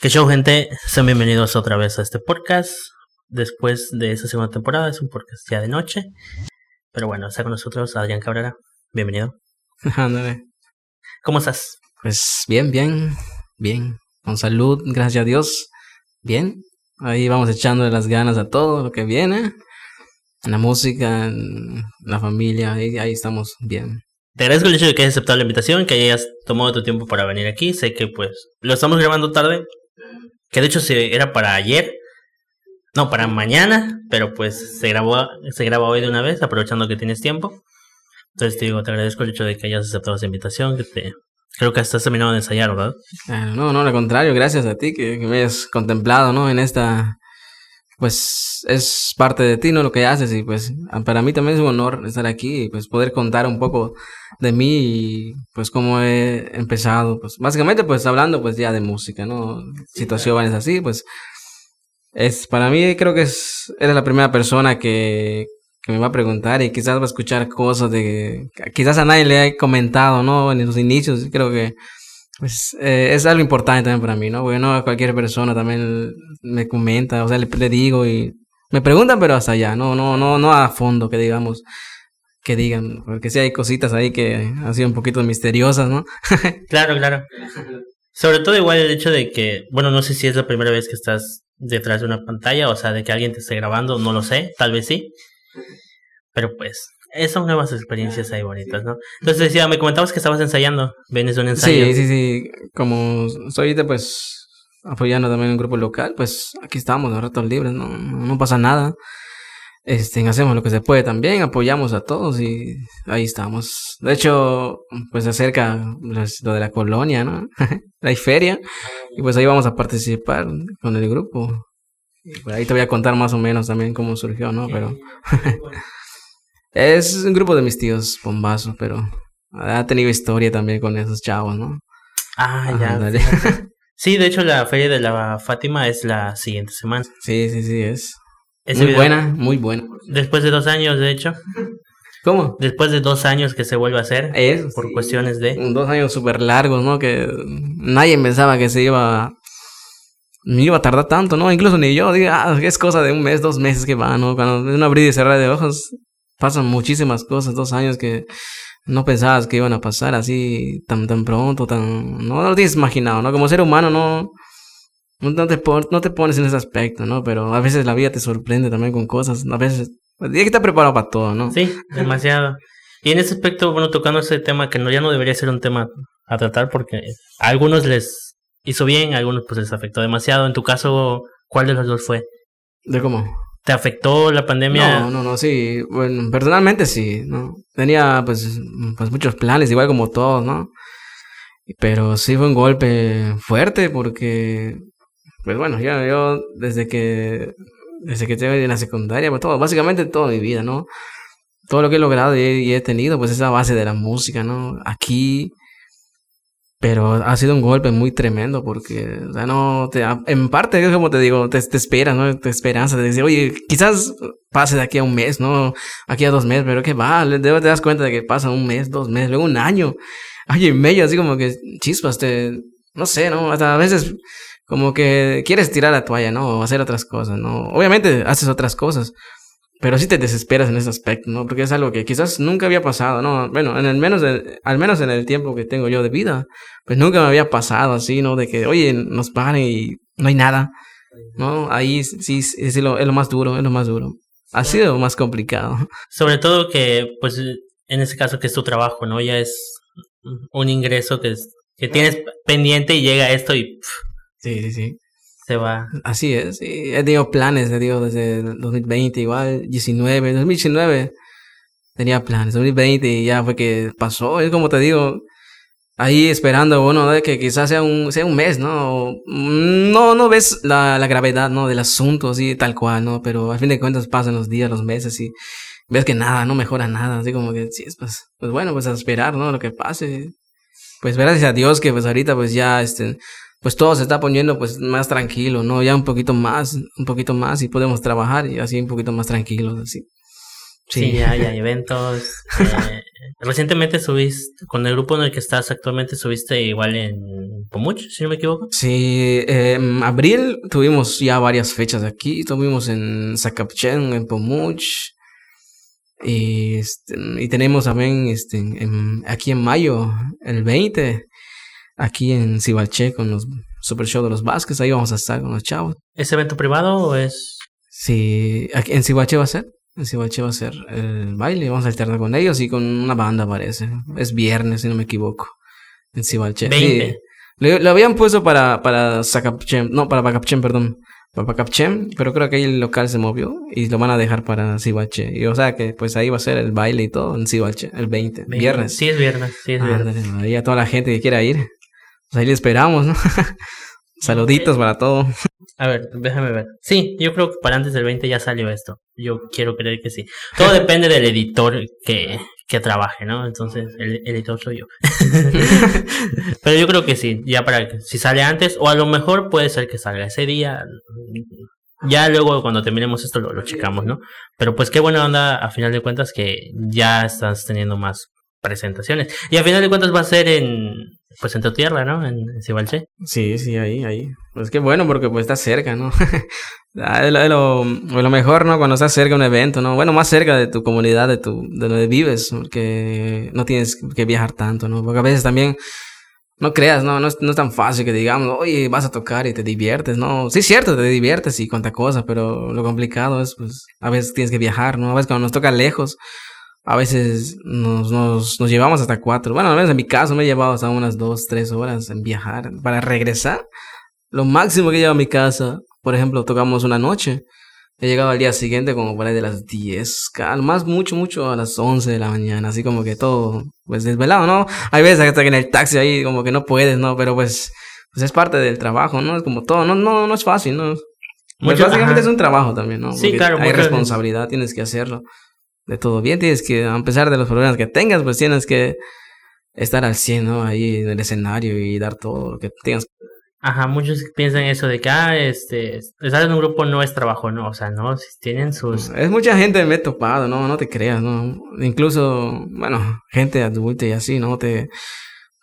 Que show, gente. Sean bienvenidos otra vez a este podcast. Después de esa segunda temporada, es un podcast ya de noche. Pero bueno, está con nosotros Adrián Cabrera. Bienvenido. Ándale. ¿Cómo estás? Pues bien, bien, bien. Con salud, gracias a Dios. Bien. Ahí vamos echándole las ganas a todo lo que viene. En la música, en la familia, ahí, ahí estamos bien. Te agradezco el hecho de que hayas aceptado la invitación, que hayas tomado tu tiempo para venir aquí. Sé que pues lo estamos grabando tarde, que de hecho se, era para ayer, no, para mañana, pero pues se grabó, se graba hoy de una vez, aprovechando que tienes tiempo. Entonces te digo, te agradezco el hecho de que hayas aceptado esa invitación, que te, creo que estás terminado de ensayar, ¿verdad? no, no, al contrario, gracias a ti que, me hayas contemplado, ¿no? En esta, pues es parte de ti, ¿no? Lo que haces y pues para mí también es un honor estar aquí y pues poder contar un poco de mí y pues cómo he empezado, pues básicamente pues hablando pues ya de música, ¿no? Situaciones así, pues es para mí creo que es eres la primera persona que, que me va a preguntar y quizás va a escuchar cosas de quizás a nadie le he comentado, ¿no? En los inicios, creo que pues eh, es algo importante también para mí, ¿no? Porque no cualquier persona también me comenta, o sea, le, le digo y me preguntan, pero hasta allá, no, no, no, no a fondo, que digamos, que digan, porque sí hay cositas ahí que han sido un poquito misteriosas, ¿no? claro, claro. Sobre todo igual el hecho de que, bueno, no sé si es la primera vez que estás detrás de una pantalla, o sea, de que alguien te esté grabando, no lo sé, tal vez sí. Pero pues, son nuevas experiencias ahí bonitas, ¿no? Entonces decía, me comentabas que estabas ensayando, vienes de un ensayo. Sí, sí, sí, como soy de pues apoyando también un grupo local, pues aquí estamos, a ratos libres, no, no pasa nada este, hacemos lo que se puede también, apoyamos a todos y ahí estamos. De hecho, pues se acerca lo de la colonia, ¿no? Hay feria y pues ahí vamos a participar con el grupo. Y por ahí te voy a contar más o menos también cómo surgió, ¿no? Pero es un grupo de mis tíos bombazos, pero ha tenido historia también con esos chavos, ¿no? Ah, ya. sí, de hecho la feria de la Fátima es la siguiente semana. Sí, sí, sí, es muy buena, muy buena. Después de dos años, de hecho. ¿Cómo? Después de dos años que se vuelve a hacer. Es. Por cuestiones de. Dos años súper largos, ¿no? Que nadie pensaba que se iba. Ni iba a tardar tanto, ¿no? Incluso ni yo. Digo, ah, es cosa de un mes, dos meses que va, ¿no? Cuando es una abrir y cerrar de ojos, pasan muchísimas cosas. Dos años que no pensabas que iban a pasar así tan, tan pronto, tan. No, no lo tienes imaginado, ¿no? Como ser humano, no no te, no te pones en ese aspecto, ¿no? Pero a veces la vida te sorprende también con cosas. A veces hay que estar preparado para todo, ¿no? Sí, demasiado. Y en ese aspecto, bueno, tocando ese tema que no, ya no debería ser un tema a tratar porque a algunos les hizo bien, a algunos pues les afectó demasiado. En tu caso, ¿cuál de los dos fue? ¿De cómo? ¿Te afectó la pandemia? No, no, no, sí. Bueno, personalmente sí, ¿no? Tenía pues, pues muchos planes, igual como todos, ¿no? Pero sí fue un golpe fuerte porque pues bueno, ya yo desde que desde que estoy en la secundaria, pues todo, básicamente toda mi vida, ¿no? Todo lo que he logrado y he, tenido, pues esa base de la música, ¿no? Aquí, pero ha sido un golpe muy tremendo porque, o sea, no, te, en parte es como te digo, te, te esperas, ¿no? Te esperanza de decir, oye, quizás pase de aquí a un mes, ¿no? Aquí a dos meses, pero que va, te das cuenta de que pasa un mes, dos meses, luego un año, año y medio, así como que chispas, te, no sé, ¿no? Hasta a veces como que quieres tirar la toalla, ¿no? O hacer otras cosas, ¿no? Obviamente haces otras cosas, pero sí te desesperas en ese aspecto, ¿no? Porque es algo que quizás nunca había pasado, ¿no? Bueno, en el menos al menos en el tiempo que tengo yo de vida, pues nunca me había pasado así, ¿no? De que, oye, nos paren y no hay nada, ¿no? Ahí sí, es lo, es lo más duro, es lo más duro. Ha sido más complicado. Sobre todo que, pues, en ese caso que es tu trabajo, ¿no? Ya es un ingreso que, que tienes pendiente y llega esto y... Sí, sí, sí. Se va. Así es. Sí. He tenido planes, he desde 2020, igual, 19, 2019 tenía planes. 2020 y ya fue que pasó. Es como te digo, ahí esperando, bueno, de que quizás sea un, sea un mes, ¿no? No, no ves la, la gravedad, ¿no? Del asunto, así, tal cual, ¿no? Pero al fin de cuentas pasan los días, los meses y ves que nada, no mejora nada. Así como que, sí, pues, pues bueno, pues a esperar, ¿no? Lo que pase. Pues gracias a Dios que pues ahorita pues ya, este, pues todo se está poniendo pues más tranquilo, ¿no? Ya un poquito más, un poquito más y podemos trabajar y así un poquito más tranquilos, así. Sí, ya hay eventos, eh, recientemente subiste, con el grupo en el que estás actualmente, subiste igual en Pomuch, si no me equivoco. Sí, en abril tuvimos ya varias fechas aquí. Tuvimos en Zacapchen, en Pomuch. Y, este, y tenemos también este, aquí en mayo, el 20, aquí en Cibalche con los Super Show de los Vázquez. Ahí vamos a estar con los chavos. ¿Es evento privado o es...? Sí, aquí en Cibalche va a ser. En Cibalche va a ser el baile. Vamos a alternar con ellos y con una banda, parece. Es viernes, si no me equivoco. En Cibalche. 20. Lo, habían puesto para, para Zacapchem, no, para Bacapchem, perdón. Para Bacapchem, pero creo que ahí el local se movió y lo van a dejar para Cibalche. Y o sea que pues ahí va a ser el baile y todo en Cibalche, el 20, viernes. Sí, es viernes, sí, es viernes. ahí a toda la gente que quiera ir. Pues ahí le esperamos, ¿no? Saluditos para todo. A ver, déjame ver. Sí, yo creo que para antes del 20 ya salió esto. Yo quiero creer que sí. Todo depende del editor que, que trabaje, ¿no? Entonces, el, editor soy yo. Pero yo creo que sí, ya para que si sale antes, o a lo mejor puede ser que salga ese día. Ya luego cuando terminemos esto lo, lo checamos, ¿no? Pero pues qué buena onda a final de cuentas que ya estás teniendo más presentaciones. Y a final de cuentas va a ser en, pues en tu tierra, ¿no? En, en Sí, sí, ahí, ahí. Pues qué bueno porque pues está cerca, ¿no? Ah, es lo, lo, mejor, ¿no? Cuando estás cerca de un evento, ¿no? Bueno, más cerca de tu comunidad, de tu, de donde vives, porque no tienes que viajar tanto, ¿no? Porque a veces también, no creas, ¿no? No es, no es tan fácil que digamos, oye, vas a tocar y te diviertes, ¿no? Sí, es cierto, te diviertes y cuánta cosa, pero lo complicado es, pues, a veces tienes que viajar, ¿no? A veces cuando nos toca lejos, a veces nos, nos, nos llevamos hasta cuatro. Bueno, al menos en mi caso me he llevado hasta unas dos, tres horas en viajar. Para regresar, lo máximo que he llevado a mi casa, por ejemplo, tocamos una noche. He llegado al día siguiente como por ahí de las 10, al más mucho, mucho a las 11 de la mañana, así como que todo, pues desvelado, ¿no? Hay veces hasta que en el taxi ahí como que no puedes, ¿no? Pero pues, pues es parte del trabajo, ¿no? Es como todo, no, no, no es fácil, ¿no? Pues básicamente es un trabajo también, ¿no? sí, claro. Hay responsabilidad, tienes que hacerlo de todo bien. Tienes que, a pesar de los problemas que tengas, pues tienes que estar al 100, ¿no? Ahí en el escenario y dar todo lo que tengas. Ajá, muchos piensan eso de que, ah, este, estar en un grupo no es trabajo, ¿no? O sea, no, si tienen sus... Es mucha gente me he topado, ¿no? No te creas, ¿no? Incluso, bueno, gente adulta y así, ¿no? Te,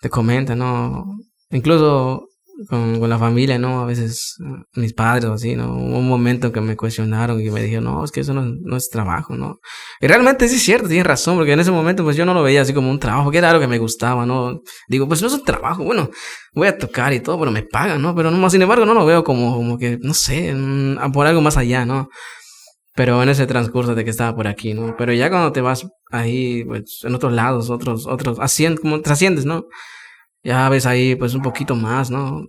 te comenta, ¿no? Incluso con, con, la familia, ¿no? A veces eh, mis padres o así, ¿no? Hubo un momento que me cuestionaron y me dijeron, no, es que eso no, no, es trabajo, ¿no? Y realmente sí es cierto, tienes razón, porque en ese momento pues yo no lo veía así como un trabajo, que era algo que me gustaba, ¿no? Digo, pues no es un trabajo, bueno, voy a tocar y todo, pero me pagan, ¿no? Pero no, sin embargo no lo veo como, como que, no sé, por algo más allá, ¿no? Pero en ese transcurso de que estaba por aquí, ¿no? Pero ya cuando te vas ahí, pues, en otros lados, otros, otros, asciendes, como trasciendes, ¿no? Ya ves ahí pues un poquito más, ¿no?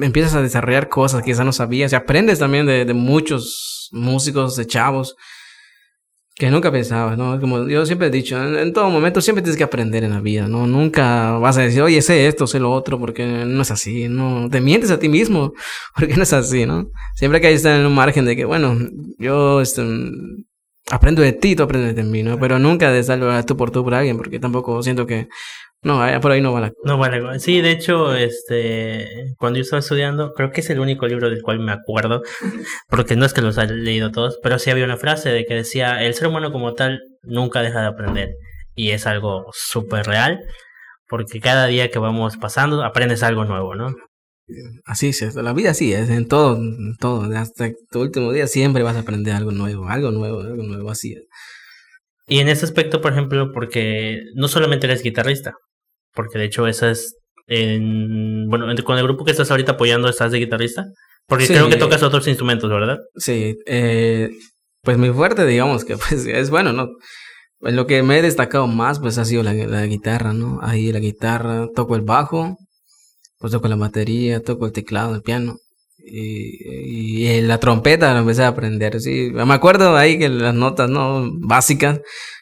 Empiezas a desarrollar cosas que quizás no sabías y aprendes también de, muchos músicos, de chavos que nunca pensabas, ¿no? Como yo siempre he dicho, en, todo momento siempre tienes que aprender en la vida, ¿no? Nunca vas a decir, oye, sé esto, sé lo otro, porque no es así, ¿no? Te mientes a ti mismo, porque no es así, ¿no? Siempre que estar en un margen de que, bueno, yo este, aprendo de ti, tú aprendes de mí, ¿no? Pero nunca de estar tú por tú por alguien, porque tampoco siento que no, por ahí no va la No vale. Sí, de hecho, este, cuando yo estaba estudiando, creo que es el único libro del cual me acuerdo, porque no es que los haya leído todos, pero sí había una frase de que decía, el ser humano como tal nunca deja de aprender. Y es algo súper real, porque cada día que vamos pasando aprendes algo nuevo, ¿no? Así es, la vida sí es, en todo, en todo, hasta tu último día siempre vas a aprender algo nuevo, algo nuevo, algo nuevo, así es. Y en ese aspecto, por ejemplo, porque no solamente eres guitarrista, porque de hecho esa es, en, bueno, con el grupo que estás ahorita apoyando estás de guitarrista, porque creo que tocas otros instrumentos, ¿verdad? Sí, eh, pues muy fuerte, digamos que pues es bueno, ¿no? En lo que me he destacado más, pues ha sido la, la guitarra, ¿no? Ahí la guitarra, toco el bajo, pues toco la batería, toco el teclado, el piano. Y, y, la trompeta la empecé a aprender, sí. Me acuerdo ahí que las notas, ¿no? Básicas.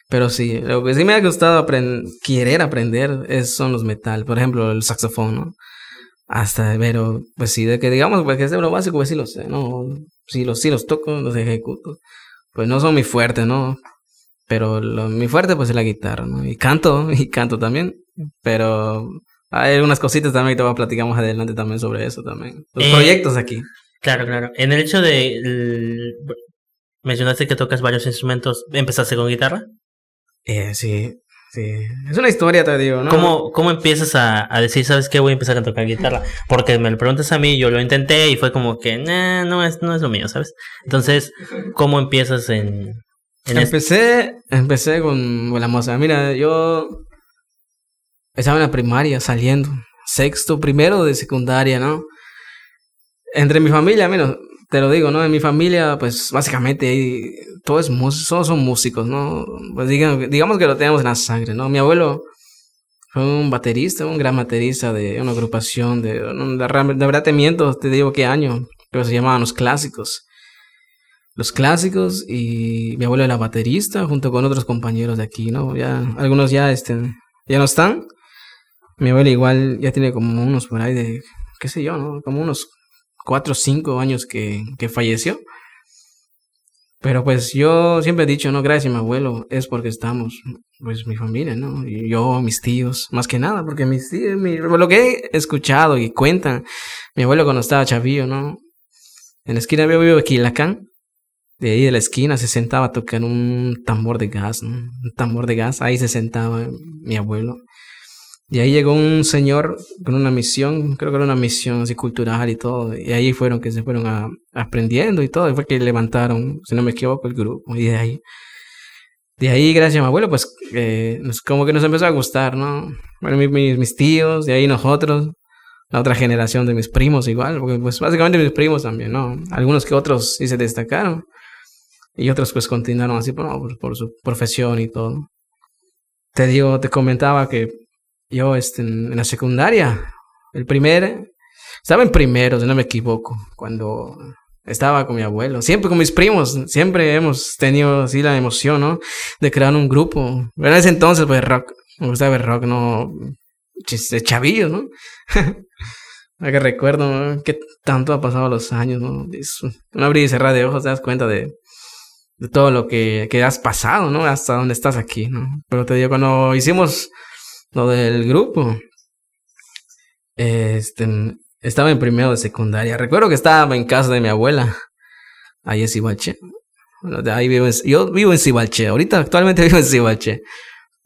Pero sí, lo que sí me ha gustado aprender, querer aprender es, son los metal. Por ejemplo, el saxofón, ¿no? Hasta, pero, pues sí, de que digamos, pues que es lo básico, pues sí lo sé, ¿no? Sí los, sí los toco, los ejecuto. Pues no son mi fuerte, ¿no? Pero lo, mi fuerte, pues es la guitarra, ¿no? Y canto, y canto también. Pero hay algunas cositas también que te voy a platicar más adelante también sobre eso también. Los eh, proyectos aquí. Claro, claro. En el hecho de... mencionaste que tocas varios instrumentos. ¿Empezaste con guitarra? Eh, sí. Sí, es una historia, te digo, ¿no? ¿Cómo, cómo empiezas a, a decir, sabes qué, voy a empezar a tocar guitarra? Porque me lo preguntas a mí, yo lo intenté y fue como que, nah, no es, no es lo mío, ¿sabes? Entonces, ¿cómo empiezas en, en este- Empecé, empecé con, con la música. Mira, yo estaba en la primaria saliendo, sexto, primero de secundaria, ¿no? Entre mi familia, menos, te lo digo, ¿no? En mi familia, pues básicamente ahí, todo es músico, todos son músicos, ¿no? Pues digan- digamos que lo tenemos en la sangre, ¿no? Mi abuelo fue un baterista, un gran baterista de una agrupación de, de verdad te miento, te digo qué año, pero se llamaban los clásicos los clásicos y mi abuelo era baterista junto con otros compañeros de aquí, ¿no? Ya algunos ya este ya no están. Mi abuelo igual ya tiene como unos por ahí de qué sé yo, ¿no? Como unos cuatro o cinco años que, que falleció. Pero pues yo siempre he dicho, no, gracias mi abuelo, es porque estamos, pues mi familia, ¿no? Yo, mis tíos, más que nada, porque mis tíos, mi- lo que he escuchado y cuentan, mi abuelo cuando estaba chavillo, ¿no? En la esquina yo vivo aquí, Lacán, de ahí de la esquina se sentaba a tocar un tambor de gas. Un tambor de gas, ahí se sentaba mi abuelo. Y ahí llegó un señor con una misión, creo que era una misión así cultural y todo. Y ahí fueron que se fueron a- aprendiendo y todo. Y fue que levantaron, si no me equivoco, el grupo. Y de ahí, de ahí, gracias a mi abuelo, pues eh, como que nos empezó a gustar, ¿no? Bueno, mi- mis, mis tíos, de ahí nosotros, la otra generación de mis primos igual, porque pues básicamente mis primos también, ¿no? Algunos que otros sí se destacaron. Y otros pues continuaron así por, por, por su profesión y todo. Te digo, te comentaba que yo este, en, la secundaria, el primer, estaba en primero, si no me equivoco, cuando estaba con mi abuelo, siempre con mis primos, siempre hemos tenido así la emoción, ¿no? De crear un grupo. Pero en ese entonces, pues rock, me gustaba ver rock, ¿no? De chavillos, ¿no? Que recuerdo, ¿no? Que tanto ha pasado los años, ¿no? Un abrir y cerrar de ojos, te das cuenta de, de todo lo que, que has pasado, ¿no? Hasta donde estás aquí, ¿no? Pero te digo, cuando hicimos lo del grupo, este, estaba en primero de secundaria. Recuerdo que estaba en casa de mi abuela, ahí en Cibalche. Bueno, de ahí vivo en- yo vivo en Cibalche, ahorita actualmente vivo en Cibalche.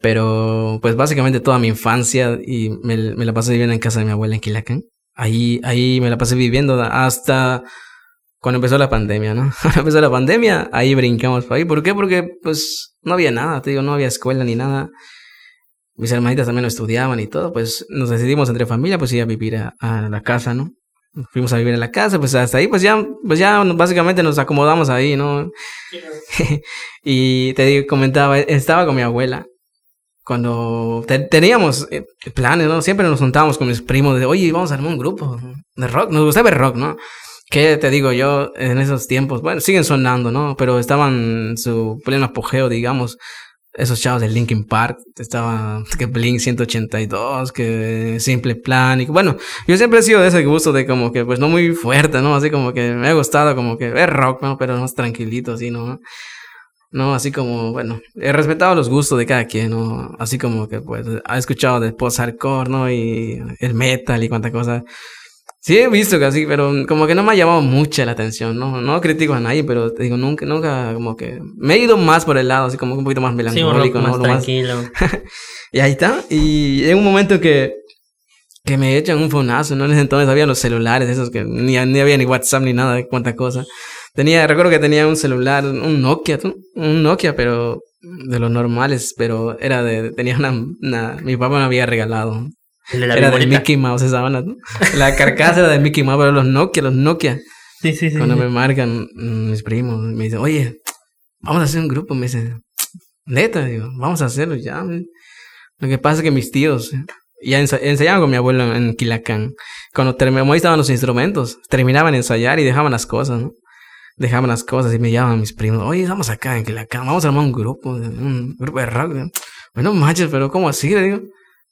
Pero, pues básicamente toda mi infancia y me, la pasé viviendo en casa de mi abuela en Quilacán. Ahí, ahí me la pasé viviendo hasta cuando empezó la pandemia, ¿no? Cuando empezó la pandemia, ahí brincamos por ahí. ¿Por qué? Porque, pues, no había nada, te digo, no había escuela ni nada. Mis hermanitas también no estudiaban y todo, pues nos decidimos entre familia, pues ir a vivir a, a la casa, ¿no? Fuimos a vivir en la casa, pues hasta ahí, pues ya, pues ya básicamente nos acomodamos ahí, ¿no? y te comentaba, estaba con mi abuela. Cuando te- teníamos eh, planes, ¿no? Siempre nos juntábamos con mis primos de, oye, vamos a armar un grupo de rock. Nos gustaba ver rock, ¿no? Que te digo yo, en esos tiempos, bueno, siguen sonando, ¿no? Pero estaban en su pleno apogeo, digamos. Esos chavos de Linkin Park, estaba que Blink 182, que Simple Plan, y bueno, yo siempre he sido de ese gusto de como que, pues no muy fuerte, ¿no? Así como que me ha gustado como que ver rock, ¿no? Pero más tranquilito, así, ¿no? No, así como, bueno, he respetado los gustos de cada quien, ¿no? Así como que, pues, ha escuchado de post-hardcore, ¿no? Y el metal y cuánta cosa. Sí he visto que así, pero como que no me ha llamado mucha la atención, ¿no? No critico a nadie, pero te digo, nunca, nunca, como que me he ido más por el lado, así como un poquito más Sí, un rock melancólico, ¿no? más Lo más- tranquilo. y ahí está. Y en un momento que, que me echan un fonazo, ¿no? En ese entonces había los celulares, esos que ni, ni había ni WhatsApp ni nada cuánta cosa. Tenía, recuerdo que tenía un celular, un Nokia, ¿tú? un Nokia, pero de los normales, pero era de, tenía una, una mi papá me había regalado. El de la era de. Mickey Mouse esa banda, ¿no? La carcasa era de Mickey Mouse, pero los Nokia, los Nokia. Sí, sí, sí. Cuando sí. me marcan mm, mis primos, me dicen, oye, vamos a hacer un grupo. Me dicen, neta, digo, vamos a hacerlo ya. Lo que pasa es que mis tíos eh, ya ensa- ensayaban con mi abuelo en Quilacán. Cuando terminamos, ahí estaban los instrumentos, terminaban de ensayar y dejaban las cosas, ¿no? Dejaban las cosas y me llamaban mis primos, oye, vamos acá en Quilacán, vamos a armar un grupo, un grupo de rock. Bueno, manches, pero ¿cómo así? Le digo,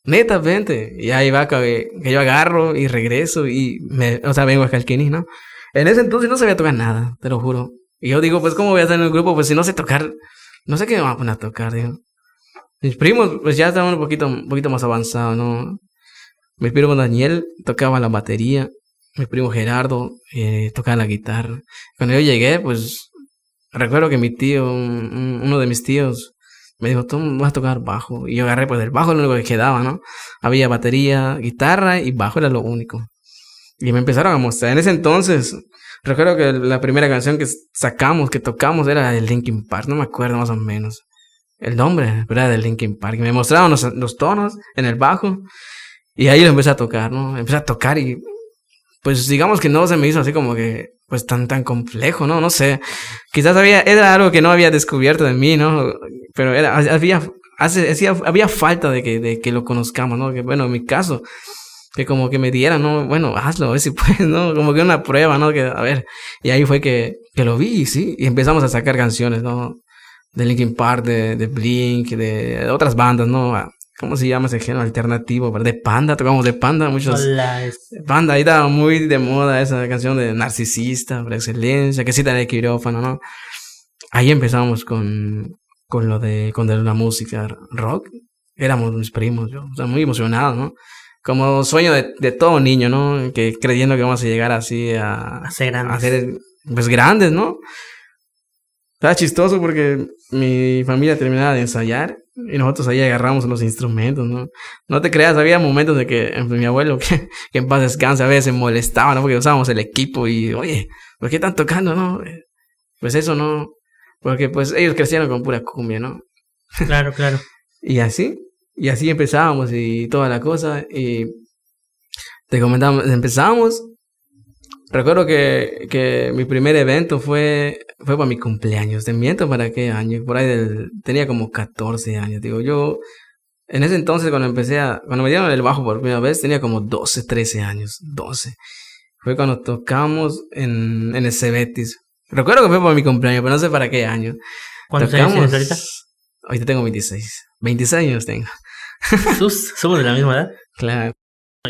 neta, vente. Y ahí va que, que yo agarro y regreso y me, o sea, vengo a Calquiní, ¿no? En ese entonces no sabía tocar nada, te lo juro. Y yo digo, pues, ¿cómo voy a estar en el grupo? Pues si no sé tocar, no sé qué me van a poner a tocar, digo. Mis primos, pues ya estaban un poquito, un poquito más avanzados, ¿no? Mi primo Daniel tocaba la batería, mi primo Gerardo eh, tocaba la guitarra. Cuando yo llegué, pues, recuerdo que mi tío, un- uno de mis tíos, me dijo, tú vas a tocar bajo. Y yo agarré, pues el bajo lo único que quedaba, ¿no? Había batería, guitarra y bajo era lo único. Y me empezaron a mostrar. En ese entonces, recuerdo que la primera canción que sacamos, que tocamos, era de Linkin Park, no me acuerdo más o menos. El nombre, era de Linkin Park. Y me mostraron los, los tonos en el bajo. Y ahí lo empecé a tocar, ¿no? Empecé a tocar y pues digamos que no se me hizo así como que pues tan tan complejo, ¿no? No sé. Quizás había era algo que no había descubierto de mí, ¿no? Pero era había hace, había falta de que, de que lo conozcamos, ¿no? Que bueno, en mi caso que como que me dieran, ¿no? Bueno, hazlo, a ver si puedes, ¿no? Como que una prueba, ¿no? Que a ver. Y ahí fue que, que lo vi, sí, y empezamos a sacar canciones, ¿no? De Linkin Park, de, de Blink, de otras bandas, ¿no? ¿Cómo se llama ese género alternativo? De Panda, tocamos de Panda, muchos. Panda, ahí estaba muy de moda esa canción de Narcisista, por excelencia, que cita el quirófano, ¿no? Ahí empezamos con, con lo de, con la música rock. Éramos mis primos, yo, o sea, muy emocionados, ¿no? Como sueño de, de todo niño, ¿no? Que creyendo que vamos a llegar así a, a ser grandes. A ser, pues grandes, ¿no? Estaba chistoso porque mi familia terminaba de ensayar y nosotros ahí agarramos los instrumentos, ¿no? No te creas, había momentos de que mi abuelo, que, que en paz descanse, a veces molestaba, ¿no? Porque usábamos el equipo y, oye, ¿por qué están tocando, no? Pues eso no, porque pues ellos crecieron con pura cumbia, ¿no? Claro, claro. y así, y así empezábamos y toda la cosa y te comentamos, empezamos. Recuerdo que, que mi primer evento fue fue para mi cumpleaños. Te miento para qué año. Por ahí del, tenía como 14 años. Digo, yo en ese entonces cuando empecé a, cuando me dieron el bajo por primera vez tenía como 12, 13 años. 12. Fue cuando tocamos en, en el Cebetis. Recuerdo que fue para mi cumpleaños, pero no sé para qué año. ¿Cuántos años tienes ahorita? Ahorita tengo 26. 26 años tengo. ¿Sus? ¿Somos de la misma edad? Claro.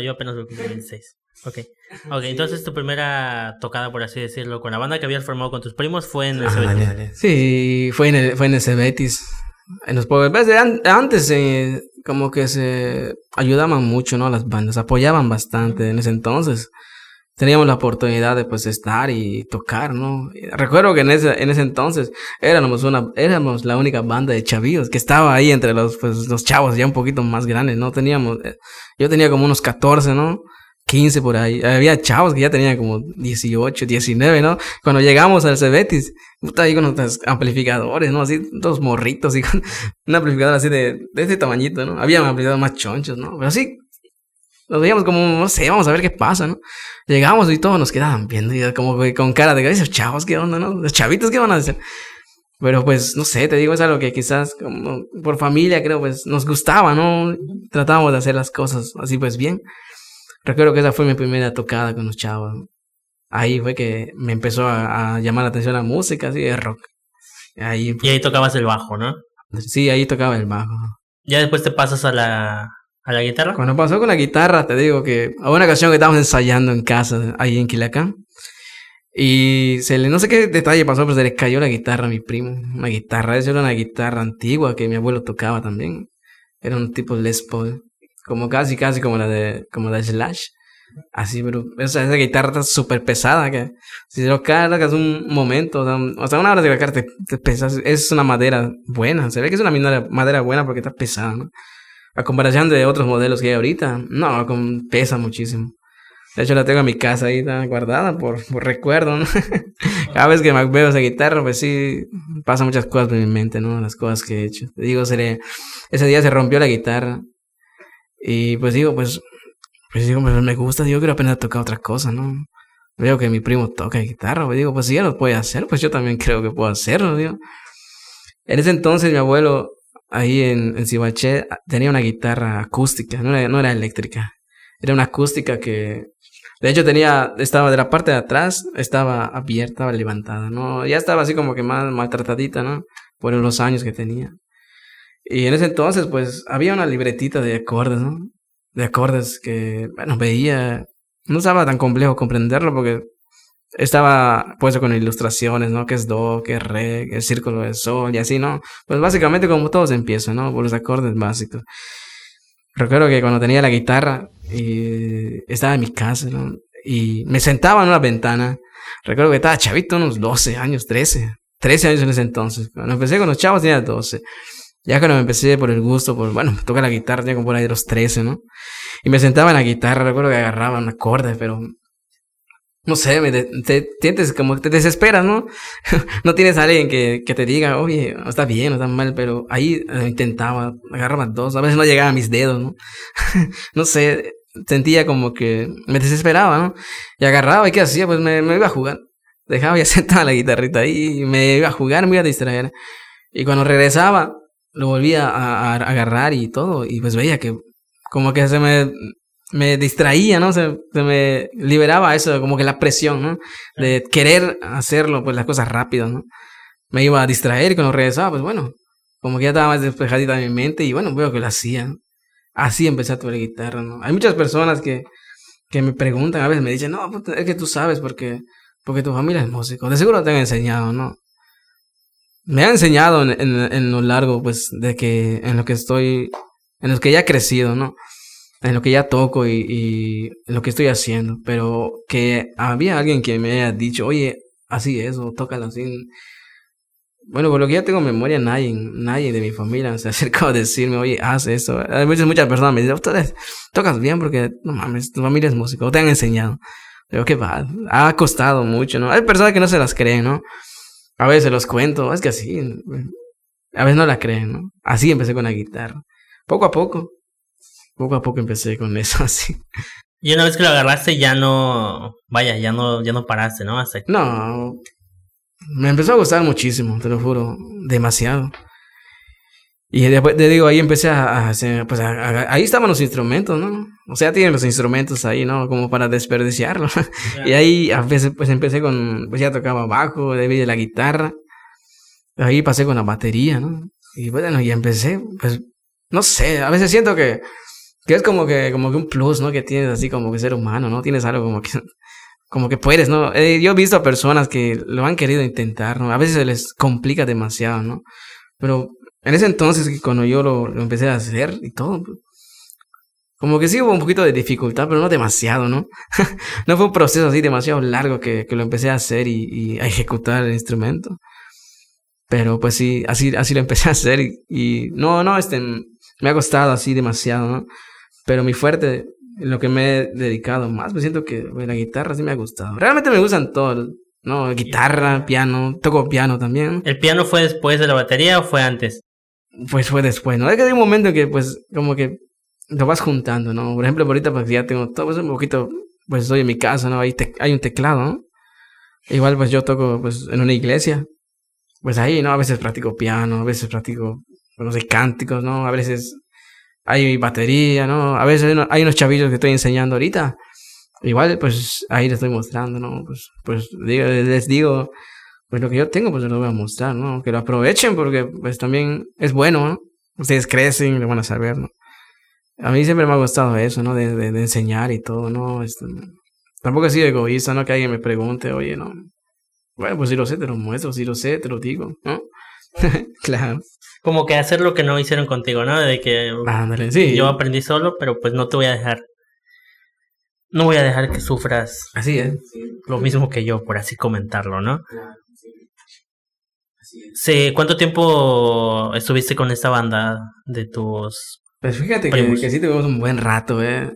Yo apenas voy 26. Ok. Ok, entonces tu primera tocada, por así decirlo, con la banda que habías formado con tus primos fue en el ah, Sí, fue en el, fue en el Cebetis. En los antes eh, como que se ayudaban mucho, ¿no? Las bandas, apoyaban bastante en ese entonces. Teníamos la oportunidad de pues estar y tocar, ¿no? Recuerdo que en ese, en ese entonces éramos una, éramos la única banda de chavillos que estaba ahí entre los, pues, los chavos ya un poquito más grandes, ¿no? Teníamos, eh, yo tenía como unos 14, ¿no? 15 por ahí. Había chavos que ya tenían como 18, 19, ¿no? Cuando llegamos al Cebetis, estaba ahí con nuestros amplificadores, ¿no? Así, dos morritos y con un amplificador así de, de este tamañito, ¿no? Había amplificadores más chonchos, ¿no? Pero así, nos veíamos como, no sé, vamos a ver qué pasa, ¿no? Llegamos y todos nos quedaban viendo, y como con cara de, esos chavos, ¿qué onda, no? Los chavitos, ¿qué van a hacer? Pero pues, no sé, te digo, es algo que quizás como por familia creo, pues nos gustaba, ¿no? Tratábamos de hacer las cosas así pues bien. Recuerdo que esa fue mi primera tocada con los chavos. Ahí fue que me empezó a, llamar la atención la música, así de rock. Ahí, y ahí tocabas el bajo, ¿no? Sí, ahí tocaba el bajo. ¿Ya después te pasas a la, a la guitarra? Cuando pasó con la guitarra, te digo que a una ocasión que estábamos ensayando en casa, ahí en Quilacán. Y se le, no sé qué detalle pasó, pero se le cayó la guitarra a mi primo. Una guitarra, esa era una guitarra antigua que mi abuelo tocaba también. Era un tipo Les Paul como casi, casi como la de, como la de Slash. Así, pero esa, esa guitarra está súper pesada, que si lo cargas un momento, o sea, una hora de cargar te, te pesas, es una madera buena, se ve que es una madera buena porque está pesada. A comparación de otros modelos que hay ahorita, no, pesa muchísimo. De hecho, la tengo en mi casa ahí guardada por, por recuerdo, ¿no? Cada vez que me veo esa guitarra, pues sí, pasan muchas cosas por mi mente, ¿no? Las cosas que he hecho. Te digo, se ese día se rompió la guitarra y pues digo, pues, pues digo, pues me gusta, digo, quiero aprender a tocar otra cosa, ¿no? Veo que mi primo toca guitarra, pues digo, pues si él lo puede hacer, pues yo también creo que puedo hacerlo, digo. En ese entonces mi abuelo, ahí en, en Cibaché, tenía una guitarra acústica, no era, no era eléctrica. Era una acústica que, de hecho tenía, estaba de la parte de atrás, estaba abierta, levantada, ¿no? Ya estaba así como que más maltratadita, ¿no? Por los años que tenía. Y en ese entonces, pues, había una libretita de acordes, ¿no? De acordes que, bueno, veía. No estaba tan complejo comprenderlo porque estaba puesto con ilustraciones, ¿no? Que es do, que es re, que es círculo de sol y así, ¿no? Pues básicamente como todos empiezan, ¿no? Por los acordes básicos. Recuerdo que cuando tenía la guitarra y estaba en mi casa, ¿no? Y me sentaba en una ventana. Recuerdo que estaba chavito, unos 12 años, 13. 13 años en ese entonces. Cuando empecé con los chavos tenía 12. Ya cuando me empecé por el gusto, por, bueno, toca la guitarra, tenía como por ahí de los 13, ¿no? Y me sentaba en la guitarra, recuerdo que agarraba un acorde, pero no sé, me te, sientes como te desesperas, ¿no? no tienes a alguien que, que, te diga, oye, está bien, está mal, pero ahí eh, intentaba, agarraba dos, a veces no llegaba a mis dedos, ¿no? no sé, sentía como que me desesperaba, ¿no? Y agarraba, ¿y qué hacía? Pues me, me iba a jugar. Dejaba ya sentada la guitarrita ahí y me iba a jugar, me iba a distraer. Y cuando regresaba, lo volvía a, a agarrar y todo, y pues veía que como que se me me distraía, ¿no? Se, se, me liberaba eso, como que la presión, ¿no? De querer hacerlo, pues las cosas rápido, ¿no? Me iba a distraer y cuando regresaba, pues bueno, como que ya estaba más despejadita en mi mente y bueno, veo que lo hacía. Así empecé a tocar guitarra, ¿no? Hay muchas personas que, que me preguntan, a veces me dicen, no, es que tú sabes porque, porque tu familia es músico. De seguro te han enseñado, ¿no? Me han enseñado en, en, en lo largo, pues, de que en lo que estoy, en lo que ya he crecido, ¿no? en lo que ya toco y, y lo que estoy haciendo, pero que había alguien que me haya dicho, oye, así es, o tócalo así. Bueno, por lo que ya tengo memoria, nadie, nadie de mi familia se acercó a decirme, oye, haz eso. Hay muchas, muchas personas me dicen, ustedes tocas bien porque, no mames, tu familia es músico, te han enseñado. Pero qué va, ha costado mucho, ¿no? Hay personas que no se las creen, ¿no? A veces los cuento, es que así, a veces no la creen, ¿no? Así empecé con la guitarra. Poco a poco, poco a poco empecé con eso así. Y una vez que lo agarraste ya no, vaya, ya no, ya no paraste, ¿no? Hasta No, me empezó a gustar muchísimo, te lo juro, demasiado. Y después te digo, ahí empecé a, hacer, pues ahí estaban los instrumentos, ¿no? O sea, tienen los instrumentos ahí, ¿no? Como para desperdiciarlo. Y ahí a veces pues empecé con, pues ya tocaba bajo, de la guitarra. Ahí pasé con la batería, ¿no? Y bueno, y empecé, pues, no sé, a veces siento que que es como que, como que un plus, ¿no? Que tienes así como que ser humano, ¿no? Tienes algo como que, como que puedes, ¿no? Eh, yo he visto a personas que lo han querido intentar, ¿no? A veces se les complica demasiado, ¿no? Pero en ese entonces, cuando yo lo, lo empecé a hacer y todo, como que sí hubo un poquito de dificultad, pero no demasiado, ¿no? no fue un proceso así demasiado largo que, que lo empecé a hacer y, y, a ejecutar el instrumento. Pero pues sí, así, así lo empecé a hacer y, y no, no, este, me ha costado así demasiado, ¿no? Pero mi fuerte, lo que me he dedicado más, me siento que la guitarra sí me ha gustado. Realmente me gustan todos, ¿no? Guitarra, piano, toco piano también. ¿El piano fue después de la batería o fue antes? Pues fue después, ¿no? Es que hay un momento que, pues, como que lo vas juntando, ¿no? Por ejemplo, ahorita, pues ya tengo todo, pues un poquito, pues estoy en mi casa, ¿no? Ahí hay un teclado, ¿no? Igual, pues yo toco, pues, en una iglesia. Pues ahí, ¿no? A veces practico piano, a veces practico, no sé, cánticos, ¿no? A veces hay batería, ¿no? A veces hay unos chavillos que estoy enseñando ahorita. Igual, pues ahí les estoy mostrando, ¿no? Pues, pues les digo, pues lo que yo tengo, pues lo voy a mostrar, ¿no? Que lo aprovechen porque pues también es bueno, ¿no? Ustedes crecen, le van a saber, ¿no? A mí siempre me ha gustado eso, ¿no? De, de, enseñar y todo, ¿no? Este, tampoco he sido egoísta, ¿no? Que alguien me pregunte, oye, ¿no? Bueno, pues si lo sé, te lo muestro, si lo sé, te lo digo, ¿no? claro como que hacer lo que no hicieron contigo, ¿no? De que sí. yo aprendí solo, pero pues no te voy a dejar. No voy a dejar que sufras. Así es. Lo mismo que yo, por así comentarlo, ¿no? Sí. ¿Cuánto tiempo estuviste con esta banda de tus... Pues fíjate que, que, sí tuvimos un buen rato, ¿eh?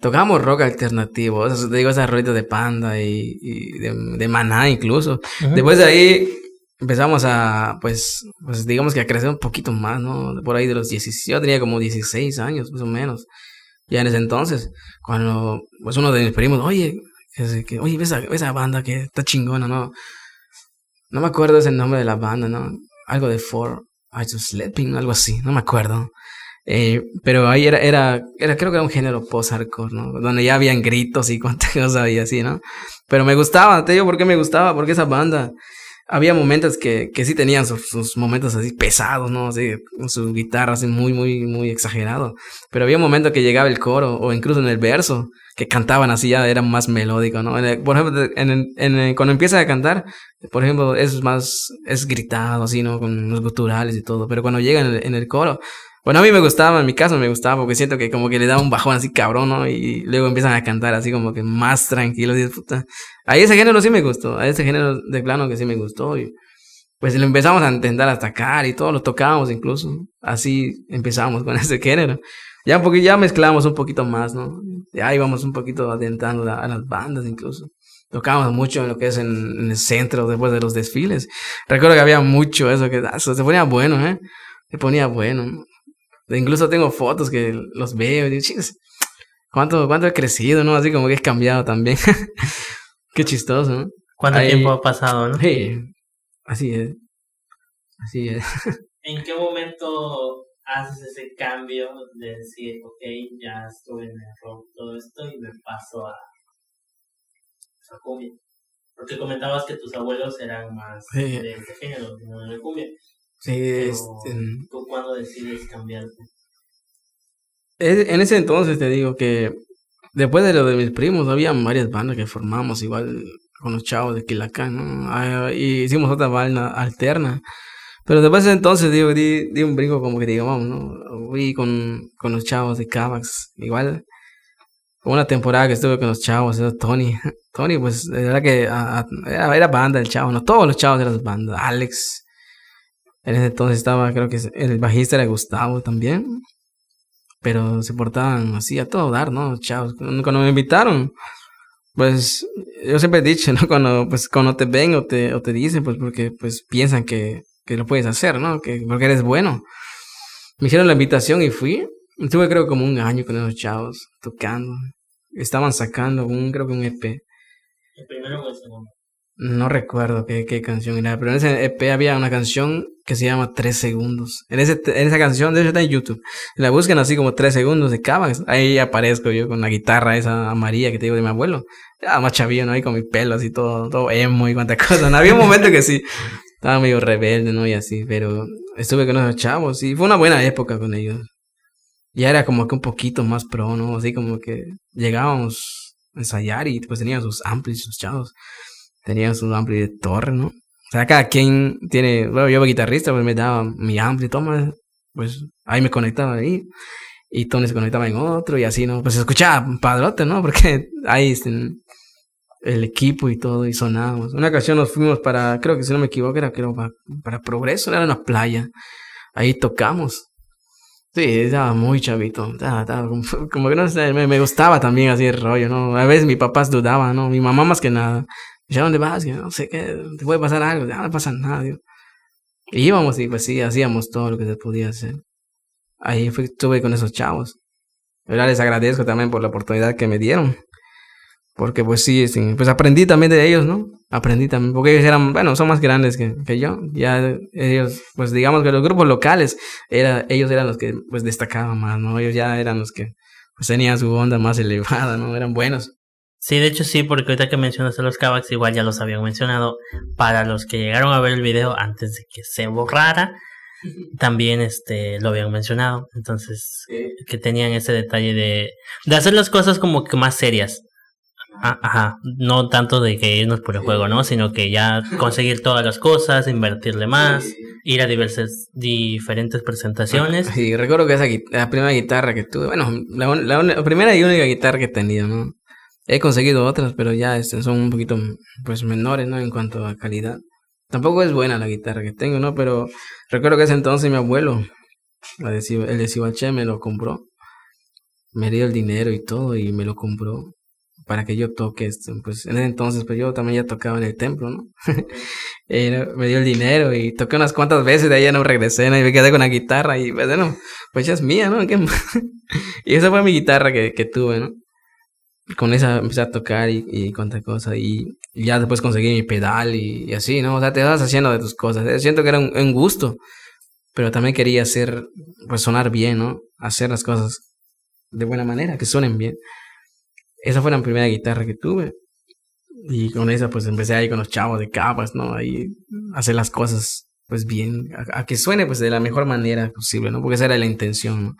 Tocamos rock alternativo, te digo, esas ruido de panda y, de, de, maná incluso. Después de ahí empezamos a, pues, pues digamos que a crecer un poquito más, ¿no? Por ahí de los 16, yo tenía como 16 años, más o menos. Ya en ese entonces, cuando, pues uno de mis primos, oye, que, oye, esa, esa banda que está chingona, ¿no? No me acuerdo ese nombre de la banda, ¿no? Algo de For I Just Sleeping, algo así, no me acuerdo. Eh, pero ahí era, era, era, creo que era un género post-hardcore, ¿no? Donde ya habían gritos y cuantas cosas y así, ¿no? Pero me gustaba, te digo por qué me gustaba, porque esa banda había momentos que, que sí tenían sus, momentos así pesados, ¿no? Así, con su guitarra así muy, muy, muy exagerado. Pero había momentos que llegaba el coro o incluso en el verso, que cantaban así ya era más melódico, ¿no? por ejemplo, en, en, cuando empieza a cantar, por ejemplo, es más, es gritado así, ¿no? Con los guturales y todo. Pero cuando llega en el coro, bueno, a mí me gustaba, en mi caso me gustaba porque siento que como que le da un bajón así cabrón, ¿no? Y luego empiezan a cantar así como que más tranquilos y puta. Ahí ese género sí me gustó, a ese género de plano que sí me gustó. Y, pues lo empezamos a intentar atacar y todo, lo tocábamos incluso. Así empezamos con ese género. Ya porque ya mezclamos un poquito más, ¿no? Ya íbamos un poquito adentrando a, las bandas incluso. Tocábamos mucho en lo que es en, el centro después de los desfiles. Recuerdo que había mucho eso, que ah, se ponía bueno, ¿eh? Se ponía bueno. Incluso tengo fotos que los veo y digo, ¿cuánto, cuánto he crecido, no? Así como que he cambiado también. Qué chistoso, ¿no? ¿Cuánto tiempo ha pasado, no? Sí, así es. Así es. ¿En qué momento haces ese cambio de decir, ok, ya estuve en el rock, todo esto, y me paso a, a cumbia? Porque comentabas que tus abuelos eran más de ese género, no de cumbia. Sí, este... ¿Tú cuándo decides cambiarte? En ese entonces te digo que después de lo de mis primos, había varias bandas que formamos igual con los chavos de Quilacán, ¿no? Ah, y hicimos otra banda alterna. Pero después de entonces, digo, di, di un brinco como que digamos, ¿no? Fui con, con los chavos de Cavax, igual. Una temporada que estuve con los chavos, era Tony. Tony, pues, era que era, era, banda el chavo, no todos los chavos eran banda. Alex. En ese entonces estaba, creo que el bajista era Gustavo también. Pero se portaban así a todo dar, ¿no? Chavos. Cuando me invitaron, pues yo siempre he dicho, ¿no? Cuando, pues, cuando te ven o te, o te dicen, pues porque pues piensan que, que lo puedes hacer, ¿no? Que, porque eres bueno. Me hicieron la invitación y fui. Estuve creo como un año con esos chavos tocando. Estaban sacando un, creo que un EP. ¿El primero o el segundo? No recuerdo qué, qué canción era, pero en ese EP había una canción que se llama Tres Segundos. En, ese, en esa canción, de hecho está en YouTube. La buscan así como Tres Segundos de Cavax. Ahí aparezco yo con la guitarra esa amarilla que te digo de mi abuelo. Ya más chavillo, ¿no? Ahí con mi pelo así todo, todo emo y cuánta cosa. ¿no? Había un momento que sí, estaba medio rebelde, ¿no? Y así, pero estuve con esos chavos y fue una buena época con ellos. Ya era como que un poquito más pro, ¿no? Así como que llegábamos a ensayar y pues tenían sus amplis, sus chavos. Tenían sus ampli de torre, ¿no? O sea, cada quien tiene, bueno, yo guitarrista, pues me daba mi ampli, toma, pues ahí me conectaba ahí. Y Tony se conectaba en otro y así, ¿no? Pues escuchaba padrote, ¿no? Porque ahí este, el equipo y todo, y sonábamos. Una ocasión nos fuimos para, creo que si no me equivoco, era creo, para, para Progreso, era una playa. Ahí tocamos. Sí, estaba muy chavito. Estaba, como, que no sé, me, me, gustaba también así el rollo, ¿no? A veces mis papás dudaban, ¿no? Mi mamá más que nada. ¿Ya dónde vas? No sé qué, te puede pasar algo. Ya no pasa nada, Y íbamos y pues sí, hacíamos todo lo que se podía hacer. Ahí estuve con esos chavos. Ahora les agradezco también por la oportunidad que me dieron. Porque pues sí, pues aprendí también de ellos, ¿no? Aprendí también, porque ellos eran, bueno, son más grandes que, que yo. Ya ellos, pues digamos que los grupos locales, era, ellos eran los que pues destacaban más, ¿no? Ellos ya eran los que pues tenían su onda más elevada, ¿no? Eran buenos. Sí, de hecho sí, porque ahorita que mencionaste los Kavaks, igual ya los habían mencionado. Para los que llegaron a ver el video antes de que se borrara, también este lo habían mencionado. Entonces, que tenían ese detalle de, de hacer las cosas como que más serias. Ah, ajá, no tanto de que irnos por el juego, ¿no? Sino que ya conseguir todas las cosas, invertirle más, ir a diversas, diferentes presentaciones. Sí, recuerdo que esa la primera guitarra que tuve, bueno, la, la, primera y única guitarra que he tenido, ¿no? He conseguido otras, pero ya este, son un poquito pues menores, ¿no? En cuanto a calidad. Tampoco es buena la guitarra que tengo, ¿no? Pero recuerdo que ese entonces mi abuelo, el de Cibaché, me lo compró. Me dio el dinero y todo y me lo compró para que yo toque esto. Pues en ese entonces, pues yo también ya tocaba en el templo, ¿no? me dio el dinero y toqué unas cuantas veces, de ahí ya no regresé. Y me quedé con la guitarra y, pues, bueno, pues ya es mía, ¿no? y esa fue mi guitarra que, que tuve, ¿no? Con esa empecé a tocar y, y cuánta cosa. Y, ya después conseguí mi pedal y, así, ¿no? O sea, te vas haciendo de tus cosas. ¿eh? Siento que era un, gusto, pero también quería hacer, pues sonar bien, ¿no? Hacer las cosas de buena manera, que suenen bien. Esa fue la primera guitarra que tuve. Y con esa pues empecé ahí con los chavos de capas, ¿no? Ahí hacer las cosas pues bien, a, que suene pues de la mejor manera posible, ¿no? Porque esa era la intención, ¿no?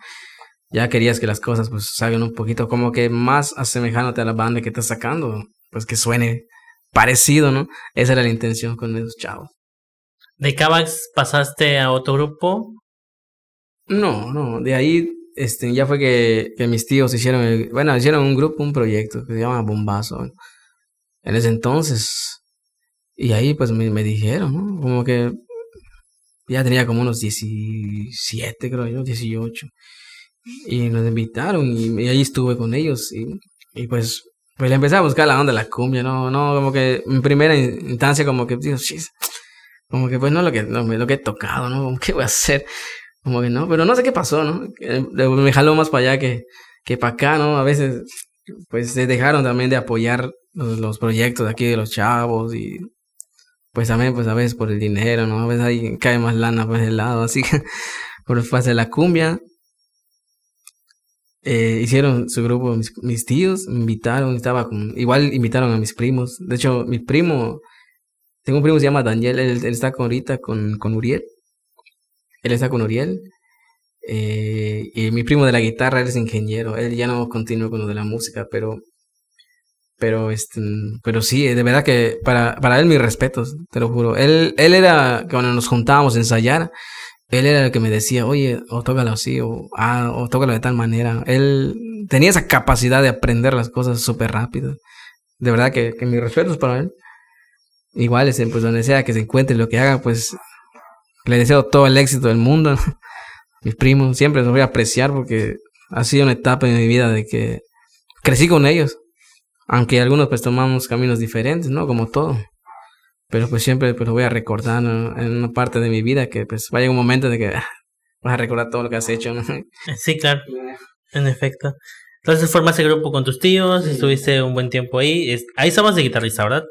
Ya querías que las cosas pues salgan un poquito como que más asemejándote a la banda que estás sacando, pues que suene parecido, ¿no? Esa era la intención con esos chavos. ¿De Cavax pasaste a otro grupo? No, no, de ahí este, ya fue que, que mis tíos hicieron, bueno, hicieron un grupo, un proyecto que se llama Bombazo. En ese entonces. Y ahí pues me, me dijeron, ¿no? Como que Ya tenía como unos 17, creo yo, 18. Y nos invitaron y, ahí estuve con ellos. Y, y pues, pues le empecé a buscar la onda de la cumbia, ¿no? No, como que en primera instancia como que, digo, como que pues no lo que, lo que he tocado, ¿no? ¿Qué voy a hacer? Como que no, pero no sé qué pasó, ¿no? Me jaló más para allá que, que para acá, ¿no? A veces, pues se dejaron también de apoyar los, los proyectos aquí de los chavos y pues también, pues a veces por el dinero, ¿no? A veces ahí cae más lana por ese lado, así que por de la cumbia. Eh, hicieron su grupo, mis, tíos me invitaron, estaba con, igual invitaron a mis primos. De hecho, mi primo, tengo un primo que se llama Daniel, él, está con, ahorita con, con Uriel. Él está con Uriel. Eh, y mi primo de la guitarra, él es ingeniero. Él ya no continúa con lo de la música, pero pero, este, pero sí, de verdad que para, para él mis respetos, te lo juro. Él, él era, cuando nos juntábamos a ensayar, él era el que me decía, oye, o tócalo así, o, ah, o tócalo de tal manera. Él tenía esa capacidad de aprender las cosas súper rápido. De verdad que, mis respetos para él. Igual, este, pues donde sea que se encuentre, lo que haga, pues le deseo todo el éxito del mundo. Mis primos, siempre los voy a apreciar porque ha sido una etapa en mi vida de que crecí con ellos. Aunque algunos pues tomamos caminos diferentes, ¿no? Como todo. Pero pues siempre pues lo voy a recordar en una parte de mi vida que pues vaya un momento de que ah, vas a recordar todo lo que has hecho, ¿no? Sí, claro. En efecto. Entonces formaste grupo con tus tíos, estuviste un buen tiempo ahí. Ahí estabas de guitarrista, ¿verdad?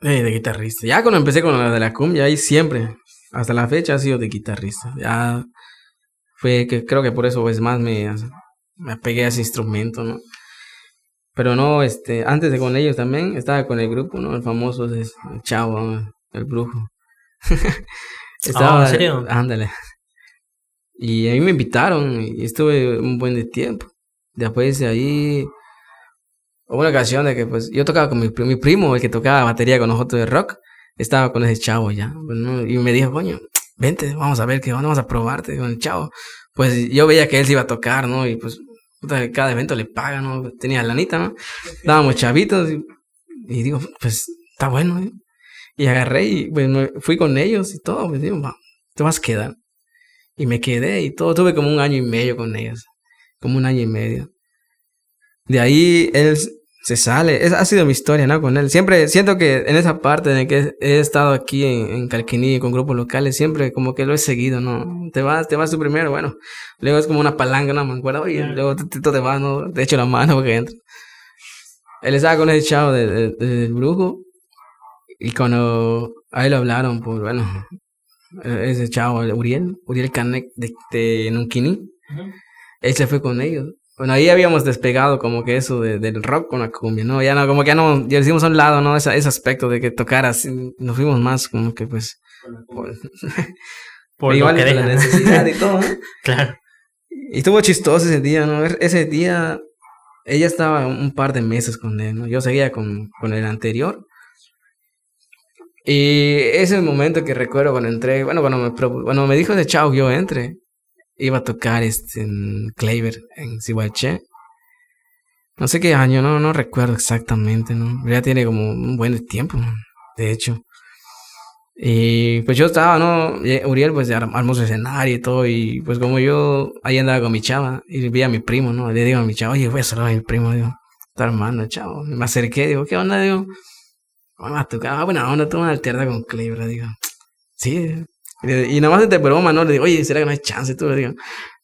Sí, de guitarrista. Ya cuando empecé con la de la cumbia, ahí siempre, hasta la fecha, ha sido de guitarrista. Ya fue que creo que por eso pues más me, me apegué a ese instrumento, ¿no? Pero no, este, antes de con ellos también, estaba con el grupo, ¿no? El famoso el chavo, el brujo. estaba, ¿En serio? Ándale. Y a mí me invitaron y estuve un buen de tiempo. Después de ahí, hubo una ocasión de que pues yo tocaba con mi, mi primo, el que tocaba batería con nosotros de rock, estaba con ese chavo ya. Y me dijo, coño, vente, vamos a ver qué vamos a probarte con el chavo. Pues yo veía que él se iba a tocar, ¿no? Y pues cada evento le pagan, ¿no? Tenía lanita, ¿no? Estábamos chavitos y, digo, pues está bueno, ¿eh? Y agarré y fui con ellos y todo, digo, te vas a quedar. Y me quedé y todo, tuve como un año y medio con ellos, como un año y medio. De ahí él se sale. Esa ha sido mi historia, ¿no? Con él. Siempre siento que en esa parte en que he estado aquí en, en Calquiní con grupos locales, siempre como que lo he seguido, ¿no? Te vas, te vas tú primero, bueno. Luego es como una palanca, ¿no? Me acuerdo, oye, luego tú te vas, ¿no? Te echo la mano porque entra. Él estaba con ese chavo del de, brujo. Y cuando a él lo hablaron, pues bueno, ese chavo, Uriel, Uriel Canek de, de Nunquini, él se fue con ellos. Bueno, ahí habíamos despegado como que eso de, del rock con la cumbia, ¿no? Ya no, como que ya no, ya hicimos a un lado, ¿no? Ese, ese aspecto de que tocar así, nos fuimos más como que pues... Por, por igual que la necesidad y todo, ¿no? claro. Y estuvo chistoso ese día, ¿no? Ese día ella estaba un par de meses con él, ¿no? Yo seguía con, con el anterior. Y ese momento que recuerdo cuando entré, bueno, cuando me, cuando me dijo de chao, yo entre iba a tocar este, en Claver, en Sihuache. No sé qué año, no, no recuerdo exactamente, ¿no? Ya tiene como un buen tiempo, de hecho. Y pues yo estaba, ¿no? Uriel pues armó su escenario y todo, y pues como yo ahí andaba con mi chava, y vi a mi primo, ¿no? Le digo a mi chava, oye, voy a saludar a mi primo, digo, está armando, chavo. Me acerqué, digo, ¿qué onda? Digo, vamos a tocar, ah, bueno, onda, tú una alterna con Claver, digo, sí, y nada más de broma, ¿no? Le digo, oye, ¿será que no hay chance? Tú le digo,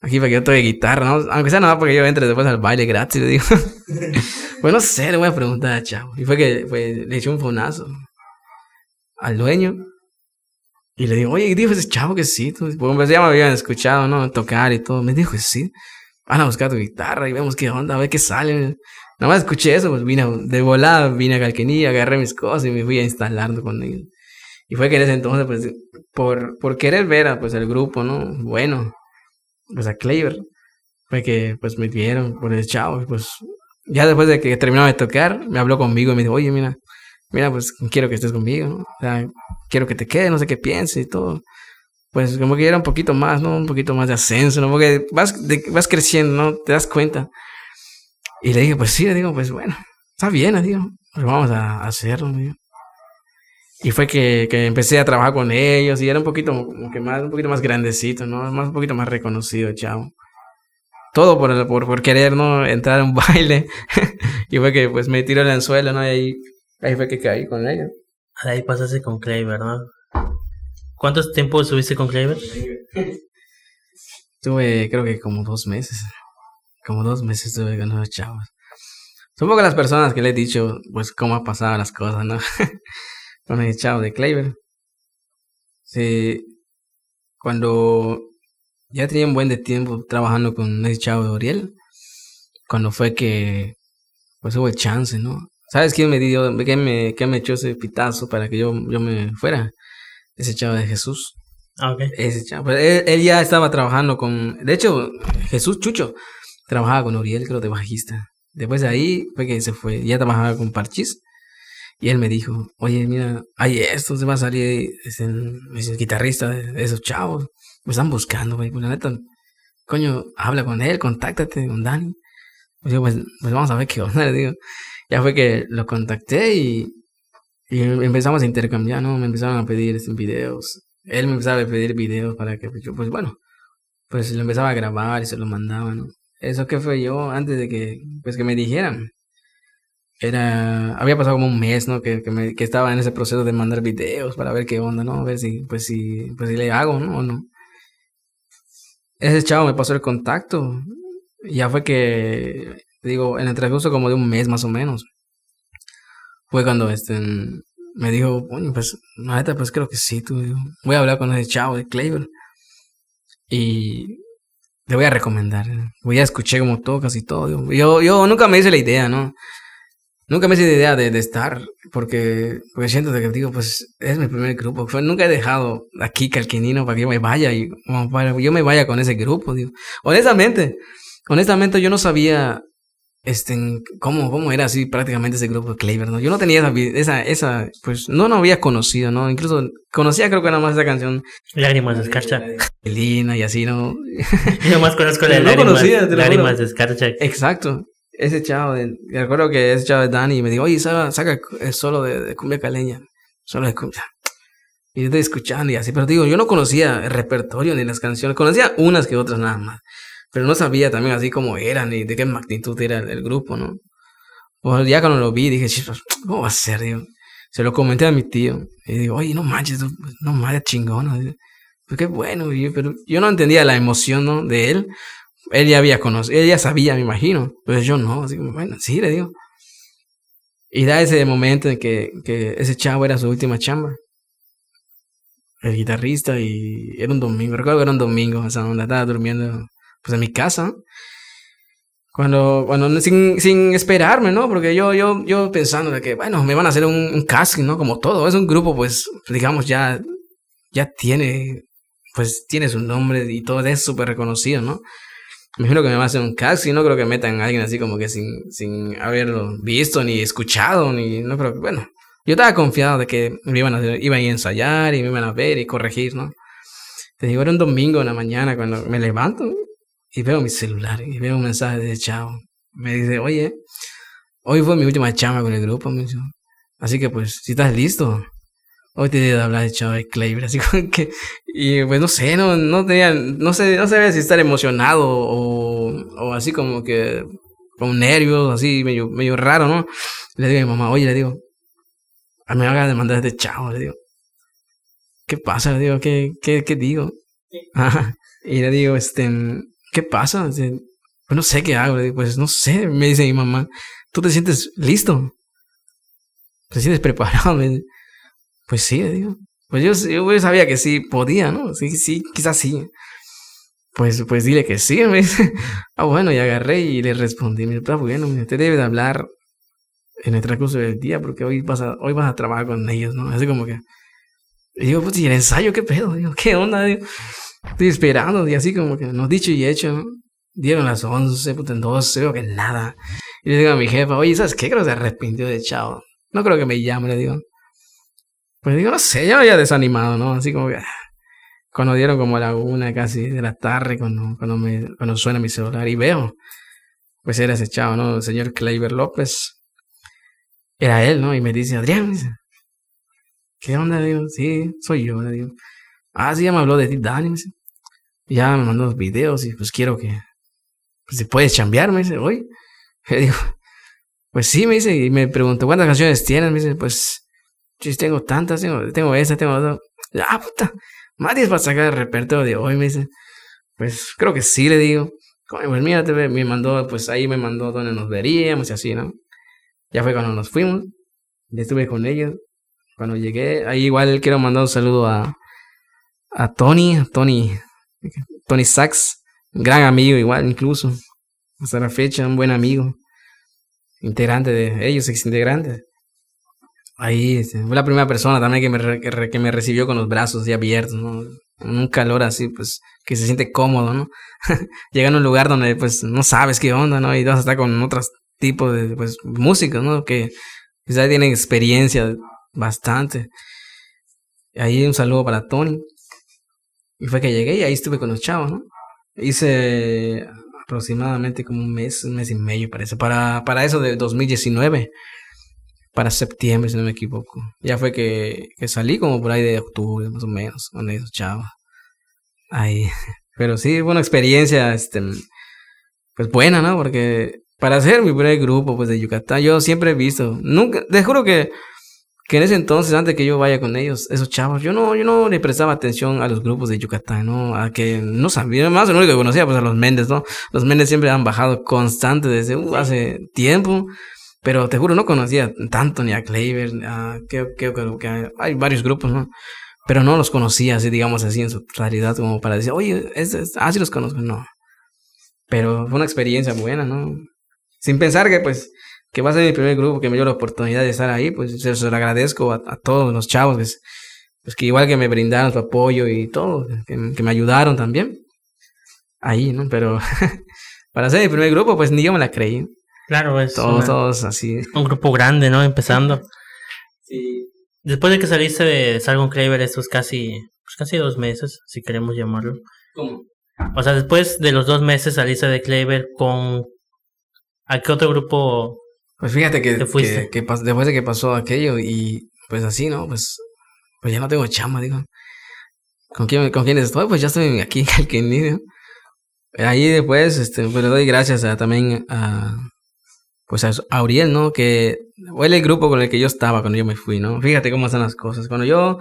aquí para que yo toque guitarra, ¿no? Aunque sea nada porque yo entre después al baile gratis, le digo. pues no sé, le voy a preguntar a Chavo. Y fue que pues, le eché un fonazo al dueño. Y le digo, oye, dijo ese chavo que sí. Porque pues ya me habían escuchado, ¿no? Tocar y todo. Me dijo que sí. Van a buscar tu guitarra y vemos qué onda, a ver qué sale. Nada más escuché eso, pues vine de volada, vine a Calquenilla, agarré mis cosas y me fui a instalarlo con ellos. Y fue que en ese entonces, pues, por, por querer ver a, pues, el grupo, ¿no? Bueno, pues a Claver, fue que, pues, me dieron por el chavo. pues, ya después de que terminaba de tocar, me habló conmigo y me dijo, oye, mira, mira, pues, quiero que estés conmigo. O sea, quiero que te quedes, no sé qué pienses y todo. Pues, como que era un poquito más, ¿no? Un poquito más de ascenso, ¿no? Porque vas, creciendo, ¿no? Te das cuenta. Y le dije, pues sí, le digo, pues bueno, está bien, le digo, pues vamos a hacerlo, digo. Y fue que, que empecé a trabajar con ellos y era un poquito, como que más, un poquito más grandecito, ¿no? Más, un poquito más reconocido, chavo. Todo por, por, por querer, ¿no? Entrar a un baile. y fue que pues me tiró el anzuelo, ¿no? Y ahí, ahí fue que caí con ellos. Ahí pasaste con Cleaver, ¿no? ¿Cuántos tiempo estuviste con Cleaver? Tuve, creo que como dos meses. Como dos meses estuve con los chavos. Supongo que las personas que le he dicho, pues, cómo ha pasado las cosas, ¿no? con el chavo de Cleaver. Sí, cuando ya tenía un buen de tiempo trabajando con ese chavo de Oriel, cuando fue que, pues hubo chance, ¿no? ¿Sabes quién me dio, quién me, quién me echó ese pitazo para que yo, yo me fuera? Ese chavo de Jesús. Ah, ok. Ese chavo. Pues, él, él ya estaba trabajando con, de hecho, Jesús Chucho trabajaba con Oriel, creo, de bajista. Después de ahí fue que se fue, ya trabajaba con Parchis. Y él me dijo, oye, mira, hay esto, se va a salir ese, ese guitarrista esos chavos. Me están buscando, güey. Pues la neta, coño, habla con él, contáctate con Dani. Pues yo, pues, pues vamos a ver qué onda, le digo. Ya fue que lo contacté y, y empezamos a intercambiar, ¿no? Me empezaron a pedir este, videos. Él me empezaba a pedir videos para que, pues, yo, pues bueno, pues lo empezaba a grabar y se lo mandaba, ¿no? Eso que fue yo antes de que, pues que me dijeran. Era, había pasado como un mes, ¿no? Que, que, me, que estaba en ese proceso de mandar videos para ver qué onda, ¿no? A ver si, pues si, pues si le hago, ¿no? O no. Ese chavo me pasó el contacto. Ya fue que, digo, en el transcurso como de un mes más o menos. Fue cuando este me dijo, bueno, pues, neta, pues creo que sí, tú, digo, voy a hablar con ese chavo de Cleveland. Y le voy a recomendar. Voy a escuchar cómo tocas y todo. Digo. Yo, yo nunca me hice la idea, ¿no? Nunca me hice idea de, de estar, porque, porque siento que, digo, pues es mi primer grupo. Fue, nunca he dejado aquí Calquinino para que yo me vaya y para que yo me vaya con ese grupo, digo. Honestamente, honestamente yo no sabía este, cómo, cómo era así prácticamente ese grupo de Cleaver, ¿no? Yo no tenía esa, esa, esa, pues no no había conocido, ¿no? Incluso conocía creo que nada más esa canción. Lágrimas de escarcha. Lina y así, ¿no? Yo más conozco la No lágrimas, conocía, lágrimas juro. de escarcha. Exacto. Ese chavo, recuerdo que ese chavo de Dani me dijo, oye, saca, saca el solo de, de cumbia caleña, solo de cumbia. Y yo estoy escuchando y así, pero digo, yo no conocía el repertorio ni las canciones, conocía unas que otras nada más, pero no sabía también así cómo eran ni de qué magnitud era el, el grupo, ¿no? O ya cuando lo vi dije, "Chispas, ¿cómo va a ser? Digo, se lo comenté a mi tío y digo, oye, no manches, no manches, chingón. ¿no? Pues qué bueno, y pero yo no entendía la emoción, ¿no? De él. Él ya había conocido, él ya sabía, me imagino. Pero yo no, así como, bueno, sí, le digo. Y da ese momento en que, que ese chavo era su última chamba. El guitarrista y era un domingo, recuerdo que era un domingo, o sea, donde estaba durmiendo pues en mi casa. Cuando, cuando sin, sin esperarme, ¿no? Porque yo, yo, yo pensando de que, bueno, me van a hacer un, un casting, ¿no? Como todo. Es un grupo, pues, digamos, ya, ya tiene, pues, tiene su nombre y todo es súper reconocido, ¿no? Me imagino que me va a hacer un casting, no creo que metan a alguien así como que sin, sin haberlo visto ni escuchado, ni, no creo bueno. Yo estaba confiado de que me iban a, hacer- iban a ensayar y me iban a ver y corregir, ¿no? Te digo, era un domingo en la mañana cuando me levanto y veo mi celular y veo un mensaje de chavo. Me dice, oye, hoy fue mi última chamba con el grupo, me dice. Así que pues, si estás listo, hoy te debo hablar de chavo de Cleaver. Así como que, y pues no sé, no, no tenía, no sé, no sabía si estar emocionado o, o así como que, con nervios, así medio, medio raro, ¿no? Le digo a mi mamá, oye, le digo, a mí me haga de mandar este chavo, le digo. ¿Qué pasa? Le digo, ¿qué, qué, qué digo? Ajá. Y le digo, este, ¿qué pasa? Dice, Pues no sé qué hago. Le digo, pues no sé. Me dice mi mamá, ¿tú te sientes listo? ¿Te sientes preparado? Me dice, pues sí, digo. Pues yo, yo sabía que sí podía, ¿no? Sí, sí, quizás sí. Pues, pues dile que sí, me dice. Ah, bueno, y agarré y le respondí, mira, está bueno, te debe de hablar en el transcurso del día porque hoy vas a, hoy vas a trabajar con ellos, ¿no? Así como que... Y digo, pues, ¿y el ensayo qué pedo? Digo, ¿qué onda? Digo, estoy esperando y así como que nos dicho y hecho. Dieron las 11, puta, en 12, veo que nada. Y le digo a mi jefa, oye, ¿sabes qué? Creo que se arrepintió de chavo. No creo que me llame, le digo. Pues digo, no sé, ya me había desanimado, ¿no? Así como que... ah, Cuando dieron como la una casi de la tarde, cuando, cuando, me, cuando suena mi celular y veo, pues era ese chavo, ¿no? El señor Kleiber López. Era él, ¿no? Y me dice, Adrián, ¿qué onda? Digo, sí, soy yo, digo. Ah, sí, ya me habló de ti, Dani, me dice. Ya me mandó los videos y pues quiero que, pues si puedes chambear, me dice, oye. Le digo, pues sí, me dice, y me preguntó, ¿cuántas canciones tienes? Me dice, pues, sí, tengo tantas, tengo, tengo esta, tengo otra. Ah, puta, más para sacar el repertorio de hoy, me dice. Pues creo que sí, le digo. Pues mira, me mandó, pues ahí me mandó donde nos veríamos y así, ¿no? Ya fue cuando nos fuimos. Ya estuve con ellos. Cuando llegué, ahí igual quiero mandar un saludo a, a Tony, a Tony, Tony Sachs, gran amigo igual incluso. Hasta la fecha, un buen amigo. Integrante de ellos, ex integrante. Ahí fue la primera persona también que me, que, me recibió con los brazos ya abiertos, ¿no? un calor así, pues, que se siente cómodo, ¿no? Llega a un lugar donde, pues, no sabes qué onda, ¿no? Y vas a estar con otros tipos de, pues, músicos, ¿no? Que quizás tienen experiencia bastante. Ahí un saludo para Tony. Y fue que llegué y ahí estuve con los chavos, ¿no? Hice aproximadamente como un mes, un mes y medio, parece, para, para eso de 2019 para septiembre, si no me equivoco. Ya fue que, que salí como por ahí de octubre, más o menos, con esos chavos. Ahí. Pero sí, fue una experiencia, este, pues buena, ¿no? Porque para hacer mi primer grupo, pues de Yucatán, yo siempre he visto, nunca, te juro que, que en ese entonces, antes que yo vaya con ellos, esos chavos, yo no, yo no le prestaba atención a los grupos de Yucatán, ¿no? A que no sabía, más lo único que conocía, pues a los Méndez, ¿no? Los Méndez siempre han bajado constante desde uh, hace tiempo. Pero te juro, no conocía tanto ni a Claver, a, que, que, que, hay varios grupos, ¿no? Pero no los conocía así, digamos así, en su realidad, como para decir, oye, es, es, ah, sí los conozco, no. Pero fue una experiencia buena, ¿no? Sin pensar que, pues, que va a ser mi primer grupo, que me dio la oportunidad de estar ahí, pues se, lo agradezco a, todos los chavos, que, pues que igual que me brindaron su apoyo y todo, que, que me ayudaron también. Ahí, ¿no? Pero para ser mi primer grupo, pues ni yo me la creí. Claro, es todos, así. Un grupo grande, ¿no? Empezando. Sí. Después de que saliste de Sargon Craver, estos casi, pues casi dos meses, si queremos llamarlo. ¿Cómo? O sea, después de los dos meses saliste de Claver con... ¿A qué otro grupo Pues fíjate que, te fuiste? que, después de que pasó aquello y pues así, ¿no? Pues, pues ya no tengo chama, digo. ¿Con quién, con quiénes estoy? Pues ya estoy aquí en ¿no? Ahí después, este, pues le doy gracias a, también a, pues a Auriel, ¿no? Que fue el grupo con el que yo estaba cuando yo me fui, ¿no? Fíjate cómo están las cosas. Cuando yo,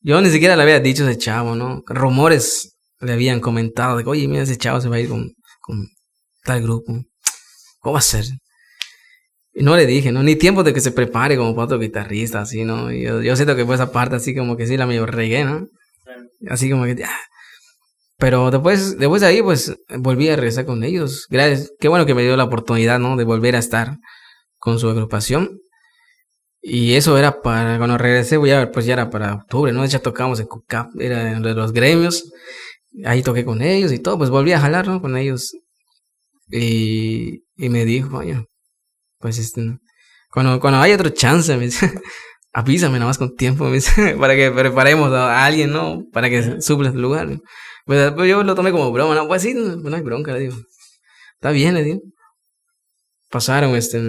yo ni siquiera le había dicho a ese chavo, ¿no? Rumores le habían comentado de que, oye, mira, ese chavo se va a ir con, con tal grupo. ¿Cómo va a ser? Y no le dije, ¿no? Ni tiempo de que se prepare como para otro guitarrista, así, ¿no? Y yo, yo siento que fue esa parte así como que sí la medio regué, ¿no? Así como que, ya, pero después, después de ahí, pues volví a regresar con ellos. Gracias. Qué bueno que me dio la oportunidad, ¿no? De volver a estar con su agrupación. Y eso era para, cuando regresé, pues ya era para octubre, ¿no? Ya tocamos en CUCAP, era de los gremios. Ahí toqué con ellos y todo, pues volví a jalar, ¿no? Con ellos. Y, y me dijo, oye, pues este, cuando, cuando hay otro chance, me dice, avísame nada más con tiempo, me dice, para que preparemos a alguien, ¿no? Para que supla el lugar. Pues, pues, yo lo tomé como broma, ¿no? Pues sí, hay bronca, le digo. Está bien, le digo. Pasaron, este,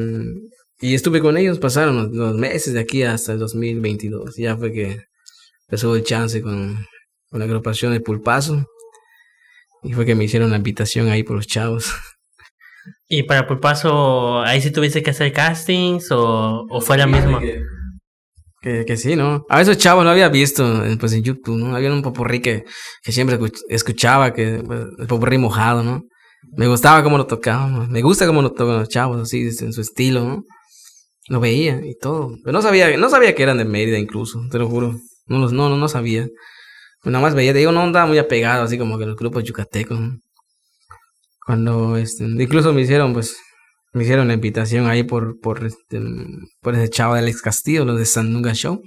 y estuve con ellos, pasaron los, meses de aquí hasta el 2022. Ya fue que empezó el chance con, con la agrupación de Pulpazo. Y fue que me hicieron la invitación ahí por los chavos. ¿Y para Pulpazo, ahí sí tuviste que hacer castings o, o fue la misma? Que, que sí, ¿no? A esos chavos lo había visto pues, en YouTube, ¿no? Había un popurrí que, que siempre escuchaba, que pues, el popurrí mojado, ¿no? Me gustaba cómo lo tocaban, me gusta cómo lo tocan los chavos, así, en su estilo, ¿no? Lo veía y todo. Pero no sabía, no sabía que eran de Mérida incluso, te lo juro. No, no, no, no sabía. Pues nada más veía, te digo, no andaba muy apegado, así como que los grupos yucatecos. ¿no? Cuando, este, incluso me hicieron, pues, me hicieron la invitación ahí por, por, este, por ese chavo del ex Castillo, los de Sandunga Show.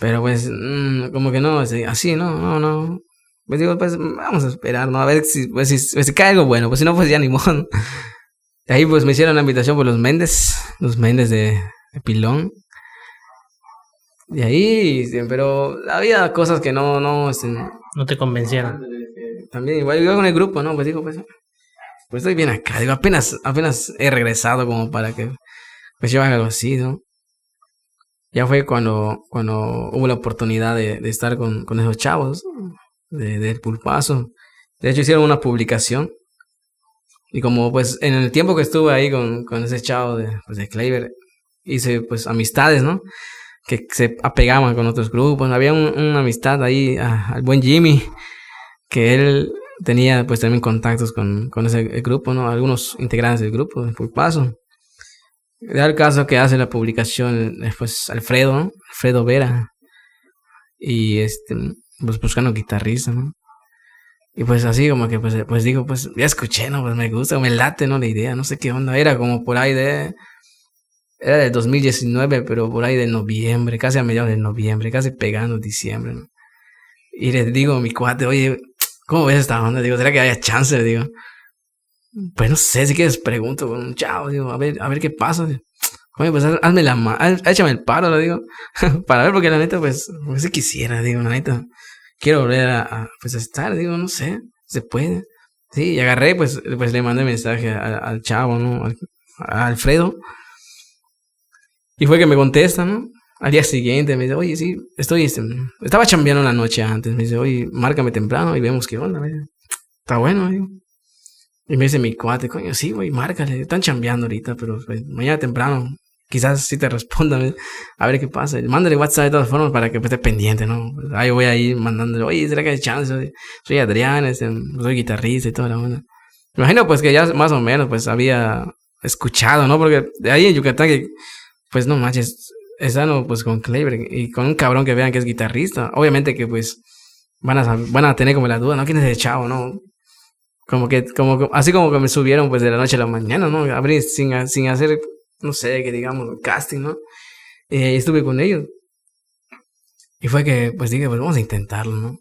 Pero pues, mm, como que no, así, no, no, no. Pues digo, pues vamos a esperar, ¿no? A ver si, pues, si, pues, si cae algo bueno, pues si no, pues ya ni modo. Ahí pues me hicieron la invitación por los Méndez, los Méndez de, Pilón. Y ahí, pero había cosas que no, no, este, no te convencieron. También, igual, igual con el grupo, ¿no? Pues digo, pues pues estoy bien acá. Digo, apenas, apenas he regresado como para que pues yo haga algo así, ¿no? ya fue cuando, cuando hubo la oportunidad de, de estar con, con esos chavos de, del pulpazo. De hecho, hicieron una publicación. Y como pues en el tiempo que estuve ahí con, con ese chavo de, pues, de Kleiber, hice pues amistades, ¿no? Que se apegaban con otros grupos. Había una amistad ahí al buen Jimmy, que él tenía pues también contactos con, con ese grupo, ¿no? Algunos integrantes del grupo de Pulpazo. Da el caso que hace la publicación, pues Alfredo, ¿no? Alfredo Vera. Y este, pues buscando guitarrista, ¿no? Y pues así como que pues, pues digo, pues ya escuché, ¿no? Pues me gusta, me late, ¿no? La idea, no sé qué onda. Era como por ahí de... Era de 2019, pero por ahí de noviembre, casi a mediados de noviembre, casi pegando diciembre, ¿no? Y les digo a mi cuate, oye, ¿cómo ves esta onda? Digo, ¿será que haya chance? Digo, pues no sé, si quieres pregunto un chavo, digo, a ver, a ver qué pasa. Pues hazme la mano, échame el paro, lo digo, para ver, porque la neta, pues, pues si quisiera, digo, la neta, quiero volver a, pues, a estar, digo, no sé, se puede. Sí, y agarré, pues, pues le mandé mensaje al, chavo, ¿no? a Alfredo. Y fue que me contesta, ¿no? Al día siguiente me dice, oye, sí, estoy, este, estaba chambeando la noche antes. Me dice, oye, márcame temprano y vemos qué onda. Está bueno, digo. Y me dice mi cuate, coño, sí, güey, márcale. Están chambeando ahorita, pero pues, mañana temprano quizás sí te responda. A ver qué pasa. Mándale WhatsApp de todas formas para que esté pendiente, ¿no? Ahí voy a ir mandándole, oye, ¿será que hay chance? Soy Adrián, este, soy guitarrista y toda la onda. imagino pues que ya más o menos pues había escuchado, ¿no? Porque de ahí en Yucatán que, pues no manches, están pues con Clever y con un cabrón que vean que es guitarrista. Obviamente que pues van a, van a tener como la duda, ¿no? ¿Quién es el chavo, no? Como que, como, así como que me subieron pues de la noche a la mañana, ¿no? Abrí sin, sin hacer, no sé, que digamos, casting, ¿no? Y estuve con ellos. Y fue que, pues dije, pues vamos a intentarlo, ¿no?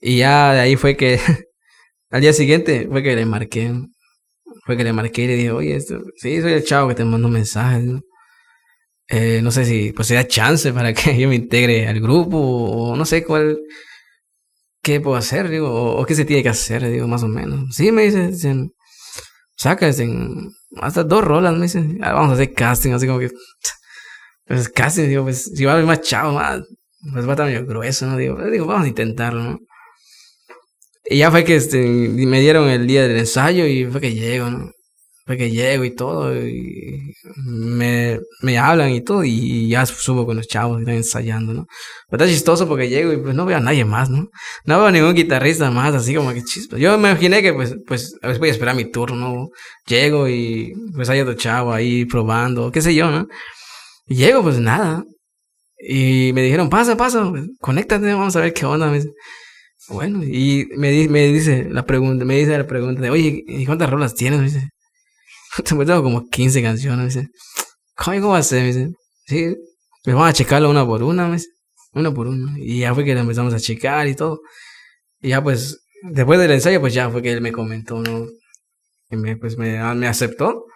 Y ya de ahí fue que, al día siguiente, fue que le marqué. Fue que le marqué y le dije, oye, esto, sí, soy el chavo que te mando mensajes, ¿no? Eh, no sé si pues da chance para que yo me integre al grupo o no sé cuál qué puedo hacer digo o, qué se tiene que hacer digo más o menos. Sí me dicen, saca hasta dos rolas me dicen ah, vamos a hacer casting así como que pues casting digo pues si va a haber más chavo más pues va a estar medio grueso no digo, digo vamos a intentarlo no y ya fue que este, me dieron el día del ensayo y fue que llego no porque llego y todo, y me, me hablan y todo, y ya subo con los chavos, están ensayando, ¿no? Pero está chistoso porque llego y pues no veo a nadie más, ¿no? No veo a ningún guitarrista más, así como que chispas. Yo me imaginé que pues, pues, a veces voy a esperar mi turno, ¿no? Llego y pues hay otro chavo ahí probando, qué sé yo, ¿no? Y llego, pues nada. Y me dijeron, pasa, pasa, pues, conéctate, vamos a ver qué onda. Me bueno, y me, me dice la pregunta, me dice la pregunta de, oye, ¿y cuántas rolas tienes? Me dice, tengo como 15 canciones. Me dice, ¿cómo va a ser? Me dice, sí, me van a checarlo una por una, me dice, una por una. Y ya fue que empezamos a checar y todo. Y ya pues, después del ensayo, pues ya fue que él me comentó, ¿no? Y me, pues me, me aceptó.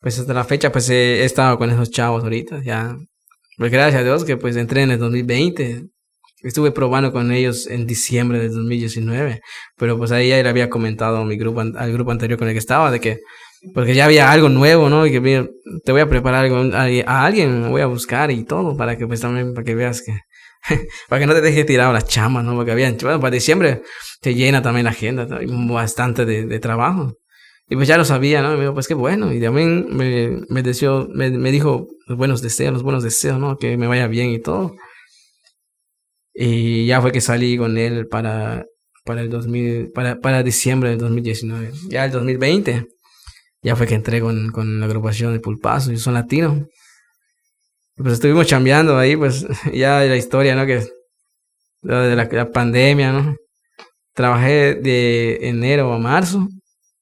Pues hasta la fecha, pues he, estado con esos chavos ahorita, ya. Pues gracias a Dios que pues entré en el 2020. Estuve probando con ellos en diciembre del 2019, pero pues ahí ya le había comentado a mi grupo, al grupo anterior con el que estaba, de que, porque ya había algo nuevo, ¿no? Y que mira, te voy a preparar algo, a, alguien, voy a buscar y todo, para que pues también, para que veas que, para que no te dejes tirado las chamas, ¿no? Porque había, bueno, para diciembre te llena también la agenda, bastante de, de trabajo. Y pues ya lo sabía, ¿no? Y me dijo, pues qué bueno. Y también me, me, deseó, me, me dijo los buenos deseos, los buenos deseos, ¿no? Que me vaya bien y todo. Y ya fue que salí con él para, para el 2000, para, para diciembre del 2019. Ya el 2020, ya fue que entré con, con la agrupación de Pulpazo, y son latinos. Pues estuvimos chambeando ahí, pues ya la historia, ¿no? Que de la, pandemia, ¿no? Trabajé de enero a marzo.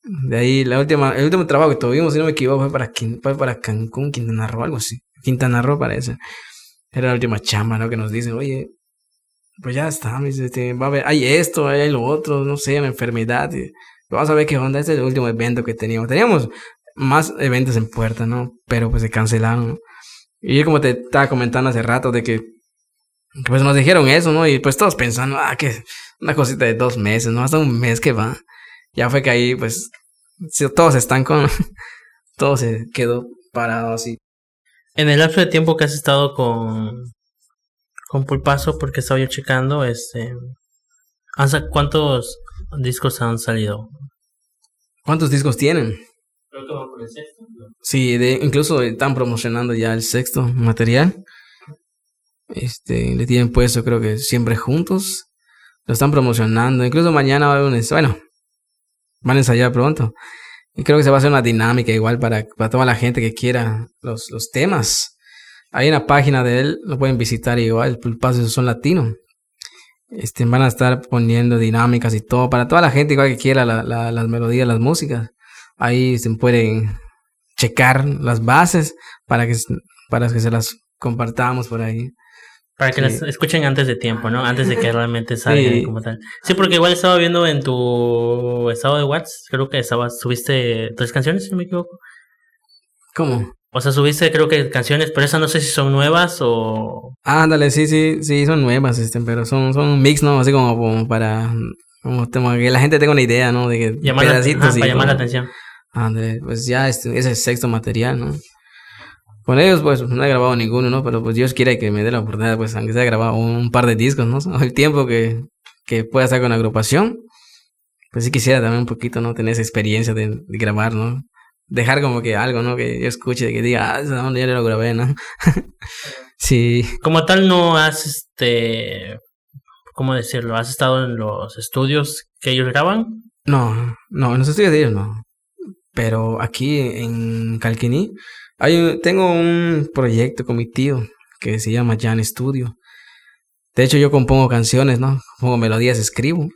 De ahí, la última, el último trabajo que tuvimos, si no me equivoco, fue para, para Cancún, Quintana Roo, algo así. Quintana Roo parece. Era la última chamba, ¿no? Que nos dicen, oye, pues ya está, me dice, este, va a haber, hay esto, hay lo otro, no sé, una enfermedad. vamos a ver qué onda, este es el último evento que teníamos. Teníamos más eventos en puerta, ¿no? Pero pues se cancelaron, Y yo como te estaba comentando hace rato de que, pues nos dijeron eso, ¿no? Y pues todos pensando, ah, que una cosita de dos meses, ¿no? Hasta un mes que va. Ya fue que ahí, pues, todos están con, todo se quedó parado así. En el lapso de tiempo que has estado con, con Pulpazo, porque estaba yo checando, este, ¿cuántos discos han salido? ¿Cuántos discos tienen? Creo que por el sexto. Sí, de, incluso están promocionando ya el sexto material. Este, le tienen puesto, creo que siempre juntos. Lo están promocionando. Incluso mañana va a haber un. Bueno, van a ensayar pronto. Y creo que se va a hacer una dinámica igual para, para toda la gente que quiera los, los temas. En la página de él lo pueden visitar igual, el Pulpazo Son Latino. Este, van a estar poniendo dinámicas y todo para toda la gente igual que quiera la, la, las melodías, las músicas. Ahí se pueden checar las bases para que, para que se las compartamos por ahí. Para que las escuchen antes de tiempo, ¿no? Antes de que realmente salgan como tal. Sí, porque igual estaba viendo en tu estado de WhatsApp, creo que estaba, subiste tres canciones, si no me equivoco. ¿Cómo? O sea, subiste creo que canciones, pero esas no sé si son nuevas o... Ándale, sí, sí, sí, son nuevas, este, pero son, son mix, ¿no? Así como, para como, que la gente tenga una idea, ¿no? De que llamar pedacitos para llamar la atención. Ándale, pues ya este, ese es sexto material, ¿no? Con ellos, pues, no he grabado ninguno, ¿no? Pero pues Dios quiere que me dé la oportunidad, pues, aunque sea grabado un par de discos, ¿no? El tiempo que, que pueda estar con la agrupación, pues sí quisiera también un poquito, ¿no? Tener esa experiencia de, grabar, ¿no? Dejar como que algo, ¿no? Que yo escuche, que diga, ah, ya lo grabé, ¿no? sí. Como tal, no has, este, ¿cómo decirlo? ¿Has estado en los estudios que ellos graban? No, no, en los estudios de ellos no. Pero aquí en Calquiní, hay, tengo un proyecto con mi tío que se llama Jan Studio. De hecho, yo compongo canciones, ¿no? Pongo melodías, escribo.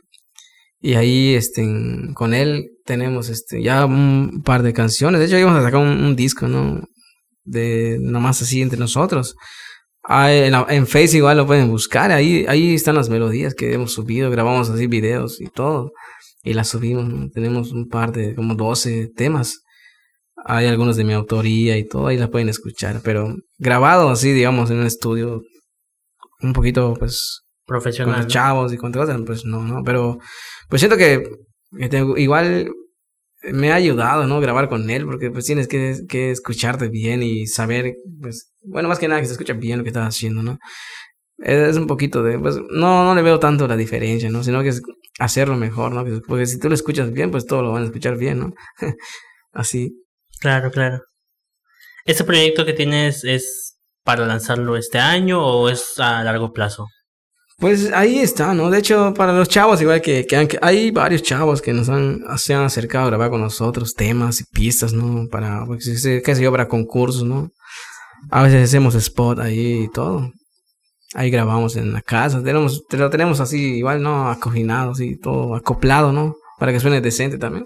Y ahí, este, con él tenemos, este, ya un par de canciones. De hecho, íbamos a sacar un, disco, ¿no? De nomás así entre nosotros. en, en, Face igual lo pueden buscar. Ahí, ahí están las melodías que hemos subido. Grabamos así videos y todo. Y las subimos. Tenemos un par de, como 12 temas. Hay algunos de mi autoría y todo, ahí las pueden escuchar, pero grabado así, digamos, en un estudio un poquito, pues, profesional. Con los chavos y con cosas, pues no, no, pero pues siento que, igual me ha ayudado, ¿no? Grabar con él, porque pues tienes que, escucharte bien y saber, pues, bueno, más que nada que se escucha bien lo que estás haciendo, ¿no? Es un poquito de, pues, no, no le veo tanto la diferencia, ¿no? Sino que es hacerlo mejor, ¿no? Porque si tú lo escuchas bien, pues todo lo van a escuchar bien, ¿no? Así. Claro, claro. ¿Este proyecto que tienes es para lanzarlo este año o es a largo plazo? Pues ahí está, ¿no? De hecho, para los chavos, igual que, que, hay varios chavos que nos han, se han acercado a grabar con nosotros temas y pistas, ¿no? Para, pues, qué sé yo, para concursos, ¿no? A veces hacemos spot ahí y todo. Ahí grabamos en la casa. Tenemos, lo tenemos así, igual, ¿no? Acoginado, así, todo acoplado, ¿no? Para que suene decente también.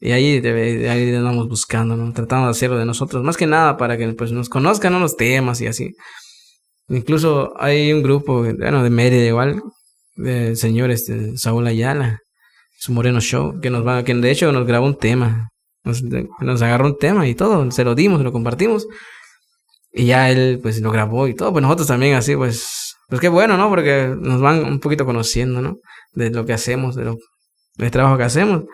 Y ahí, ahí andamos buscando, ¿no? Tratando de hacerlo de nosotros. Más que nada para que pues, nos conozcan los temas y así. Incluso hay un grupo, bueno, de Mérida igual, del señor este, Saúl Ayala, su Moreno Show, que nos va, que de hecho nos grabó un tema. Nos, agarró un tema y todo, se lo dimos, lo compartimos. Y ya él pues lo grabó y todo. Pues nosotros también así, pues, pues qué bueno, ¿no? Porque nos van un poquito conociendo, ¿no? De lo que hacemos, de lo, del trabajo que hacemos.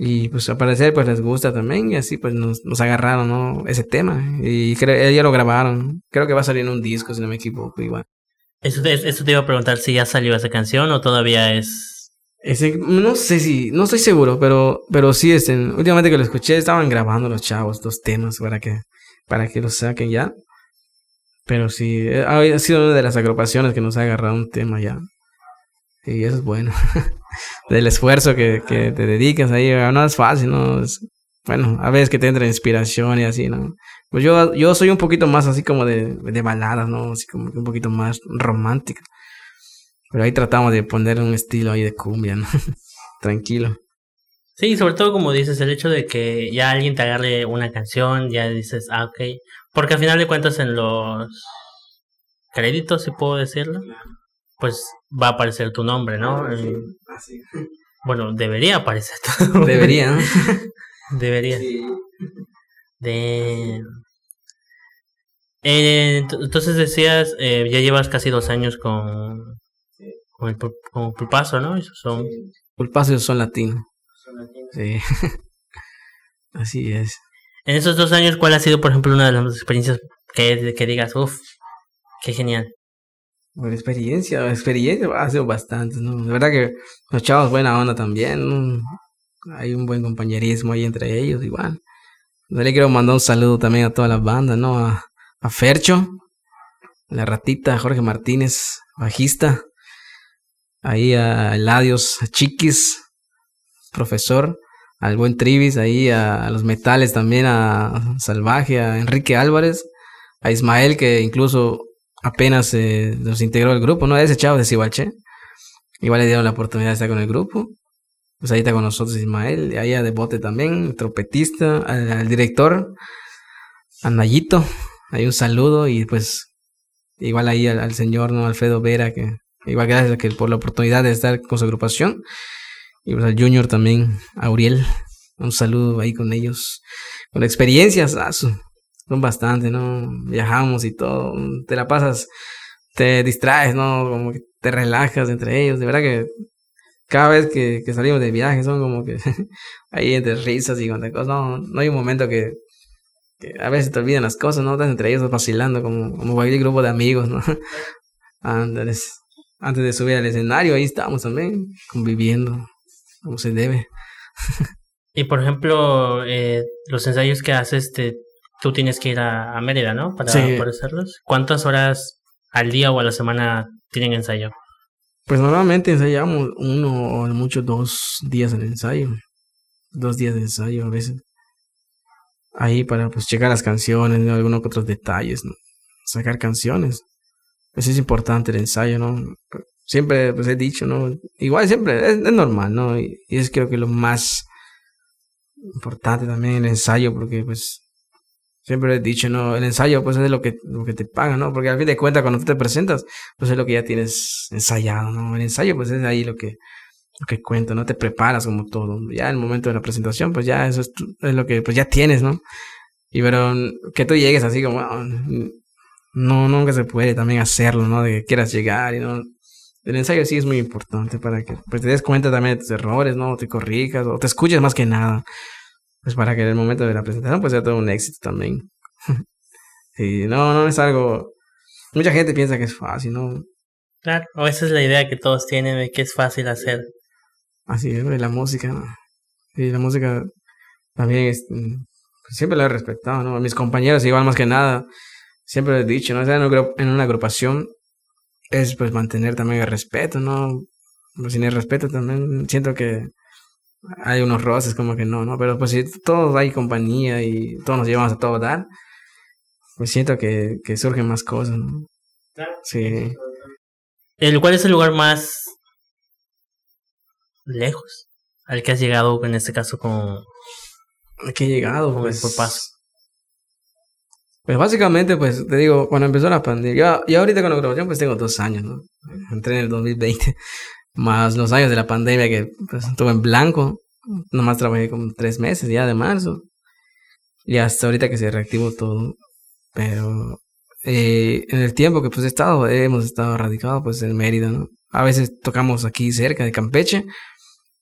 Y pues al parecer pues les gusta también y así pues nos, nos agarraron, ¿no? Ese tema. Y creo, ya lo grabaron. Creo que va a salir en un disco, si no me equivoco, igual. Eso te, eso te iba a preguntar si ya salió esa canción o todavía es... Ese, no sé si, no estoy seguro, pero, pero sí, este, últimamente que lo escuché estaban grabando los chavos dos temas para que, para que los saquen ya. Pero sí, ha sido una de las agrupaciones que nos ha agarrado un tema ya. Y eso es bueno. Del esfuerzo que, que te dedicas ahí, no es fácil, ¿no? bueno, a veces que te entra inspiración y así, ¿no? Pues yo, yo soy un poquito más así como de, de baladas, ¿no? Así como un poquito más romántica. Pero ahí tratamos de poner un estilo ahí de cumbia, ¿no? Tranquilo. Sí, sobre todo como dices, el hecho de que ya alguien te agarre una canción, ya dices, ah, ok. Porque al final de cuentas en los créditos, si puedo decirlo, pues va a aparecer tu nombre, ¿no? Ah, bueno, debería aparecer tu Debería, ¿no? Debería. De... Eh, entonces decías, eh, ya llevas casi dos años con, con, el, con Pulpazo, ¿no? Esos son... Pulpazo son latinos. Son latinos. Sí. Así es. En esos dos años, ¿cuál ha sido, por ejemplo, una de las experiencias que, que digas, uff, qué genial? Bueno, experiencia, experiencia ha sido bastante, ¿no? De verdad que los chavos buena onda también, hay un buen compañerismo ahí entre ellos, igual. Le quiero mandar un saludo también a todas las bandas, ¿no? A, a Fercho, la ratita, Jorge Martínez, bajista, ahí a Eladios, a Chiquis, profesor, al buen Trivis, ahí a, los metales también, a Salvaje, a Enrique Álvarez, a Ismael que incluso apenas nos integró al grupo, ¿no? Ese chavo de Cibache. Igual le dieron la oportunidad de estar con el grupo. Pues ahí está con nosotros Ismael, ahí a Debote también, trompetista, al, director, a Nayito, ahí un saludo y pues igual ahí al, señor, ¿no? Alfredo Vera, que igual gracias a que por la oportunidad de estar con su agrupación. Y pues al Junior también, a Uriel, un saludo ahí con ellos. Con experiencias, son bastante, ¿no? Viajamos y todo, te la pasas, te distraes, ¿no? Como que te relajas entre ellos, de verdad que cada vez que, salimos de viaje son como que ahí entre risas y cuantas cosas, no, hay un momento que, que, a veces te olvidan las cosas, ¿no? Estás entre ellos vacilando como, como cualquier grupo de amigos, ¿no? Antes, antes de subir al escenario, ahí estábamos también, conviviendo, como se debe. y por ejemplo, eh, los ensayos que haces, te, tú tienes que ir a, Mérida, ¿no? Para, hacerlos. ¿Cuántas horas al día o a la semana tienen ensayo? Pues normalmente ensayamos uno o mucho dos días en ensayo. Dos días de ensayo a veces. Ahí para pues checar las canciones, algunos otros detalles, ¿no? Sacar canciones. Pues es importante el ensayo, ¿no? Siempre pues he dicho, ¿no? Igual siempre es, normal, ¿no? Y, y, es creo que lo más importante también el ensayo porque pues Siempre he dicho, no, el ensayo pues es lo que, lo que te pagan, ¿no? Porque al fin de cuentas cuando tú te presentas, pues es lo que ya tienes ensayado, ¿no? El ensayo pues es ahí lo que, lo que cuenta, ¿no? Te preparas como todo. Ya en el momento de la presentación, pues ya eso es, es lo que pues ya tienes, ¿no? Y pero que tú llegues así como, ah, no, nunca se puede también hacerlo, ¿no? De que quieras llegar y no. El ensayo sí es muy importante para que pues, te des cuenta también de tus errores, ¿no? Te corrijas o te escuches más que nada pues para que en el momento de la presentación pues sea todo un éxito también. sí, no, no es algo... Mucha gente piensa que es fácil, ¿no? Claro, o esa es la idea que todos tienen de que es fácil hacer. Así es, la música, ¿no? Sí, la música también es, mm, siempre la he respetado, ¿no? A mis compañeros igual más que nada, siempre les he dicho, ¿no? en una agrupación es pues mantener también el respeto, ¿no? Pues, sin el respeto también siento que hay unos roces como que no, ¿no? Pero pues si todos hay compañía y todos nos llevamos a todo dar, pues siento que, que surgen más cosas, ¿no? Sí. ¿El, ¿Cuál es el lugar más lejos al que has llegado en este caso con... ¿A qué he llegado? pues, por paso. Pues básicamente, pues te digo, cuando empezó la pandemia, yo, ahorita con la grabación pues tengo dos años, ¿no? Entré en el 2020 más los años de la pandemia que pues, estuve en blanco. Nomás trabajé como tres meses ya de marzo. Y hasta ahorita que se reactivó todo. Pero eh, en el tiempo que pues he estado, hemos estado radicados pues en Mérida, ¿no? A veces tocamos aquí cerca de Campeche.